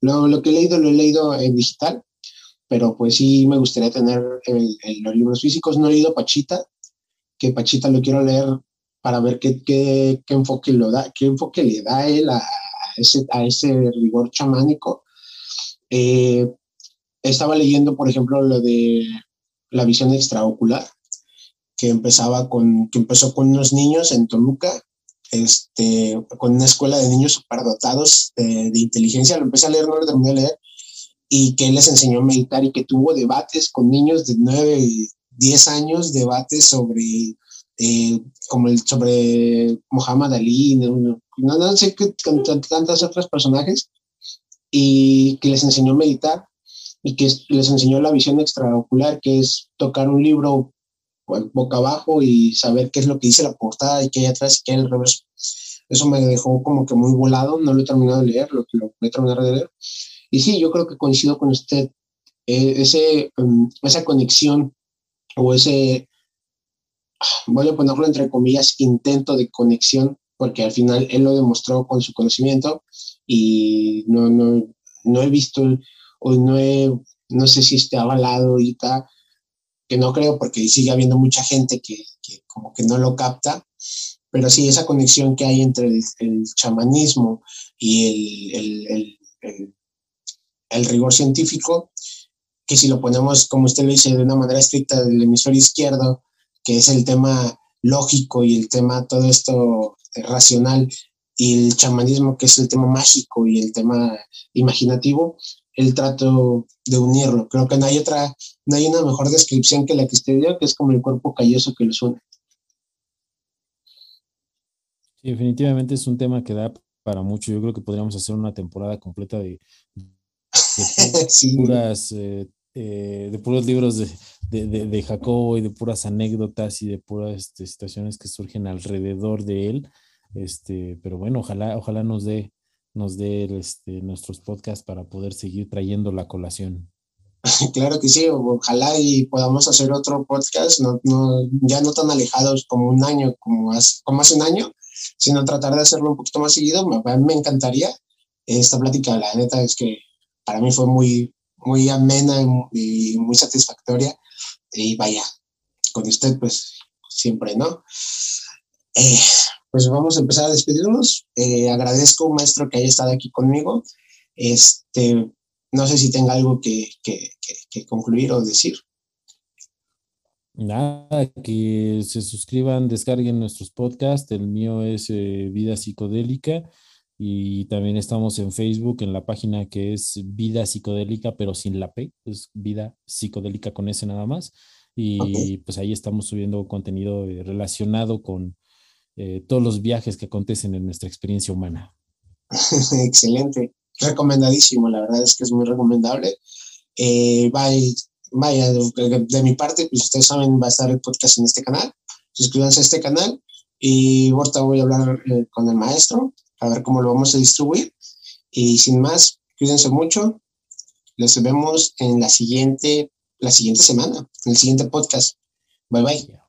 lo, lo, que he leído lo he leído en digital, pero pues sí me gustaría tener los libros físicos. No he leído Pachita, que Pachita lo quiero leer para ver qué, qué, qué enfoque, lo da, qué enfoque le da él a, ese, a ese rigor chamánico. Eh, estaba leyendo, por ejemplo, lo de la visión extraocular, que empezaba con, que empezó con unos niños en Toluca, este, con una escuela de niños superdotados de, de inteligencia, lo empecé a leer, no lo terminé de leer, y que él les enseñó a meditar y que tuvo debates con niños de 9, 10 años, debates sobre, eh, como el, sobre Muhammad Ali, no, no, sé qué, con tantos otros personajes, y que les enseñó a meditar y que les enseñó la visión extraocular, que es tocar un libro boca abajo y saber qué es lo que dice la portada y qué hay atrás y qué hay al revés. Eso me dejó como que muy volado, no lo he terminado de leer, lo lo voy a terminar de leer. Y sí, yo creo que coincido con usted, eh, ese, um, esa conexión o ese, voy a ponerlo entre comillas, intento de conexión, porque al final él lo demostró con su conocimiento y no, no, no he visto Hoy no, no sé si esté avalado ahorita, que no creo porque sigue habiendo mucha gente que, como que no lo capta, pero sí esa conexión que hay entre el, chamanismo y el, el, rigor científico, que si lo ponemos, como usted lo dice, de una manera estricta del hemisferio izquierdo, que es el tema lógico y el tema todo esto racional, y el chamanismo, que es el tema mágico y el tema imaginativo, el trato de unirlo. Creo que no hay otra, no hay una mejor descripción que la que usted dio, que es como el cuerpo calloso que los une. Sí, definitivamente es un tema que da para mucho. Yo creo que podríamos hacer una temporada completa de, puras, eh, eh, de puros libros de, de, Jacobo y de puras anécdotas y de puras este, situaciones que surgen alrededor de él. Este, pero bueno, ojalá, ojalá nos dé nos dé este, nuestros podcasts para poder seguir trayendo la colación. Claro que sí, ojalá y podamos hacer otro podcast, no, no, ya no tan alejados como un año, como hace, como hace un año, sino tratar de hacerlo un poquito más seguido. Me, encantaría. Esta plática, la neta, es que para mí fue muy, muy amena y muy satisfactoria. Y vaya, con usted, pues siempre, ¿no? Eh, pues vamos a empezar a despedirnos. Eh, agradezco, maestro, que haya estado aquí conmigo. Este, no sé si tenga algo que, concluir o decir. Nada, que se suscriban, descarguen nuestros podcasts. El mío es eh, Vida Psicodélica y también estamos en Facebook en la página que es Vida Psicodélica, pero sin la P, es Vida Psicodélica con S nada más. Y pues ahí estamos subiendo contenido eh, relacionado con eh, todos los viajes que acontecen en nuestra experiencia humana. Excelente, recomendadísimo, la verdad es que es muy recomendable. Eh, vaya, de, mi parte, pues ustedes saben, va a estar el podcast en este canal. Suscríbanse a este canal y ahorita voy a hablar eh, con el maestro a ver cómo lo vamos a distribuir. Y sin más, cuídense mucho. Les vemos en la siguiente, la siguiente semana, en el siguiente podcast. Bye bye.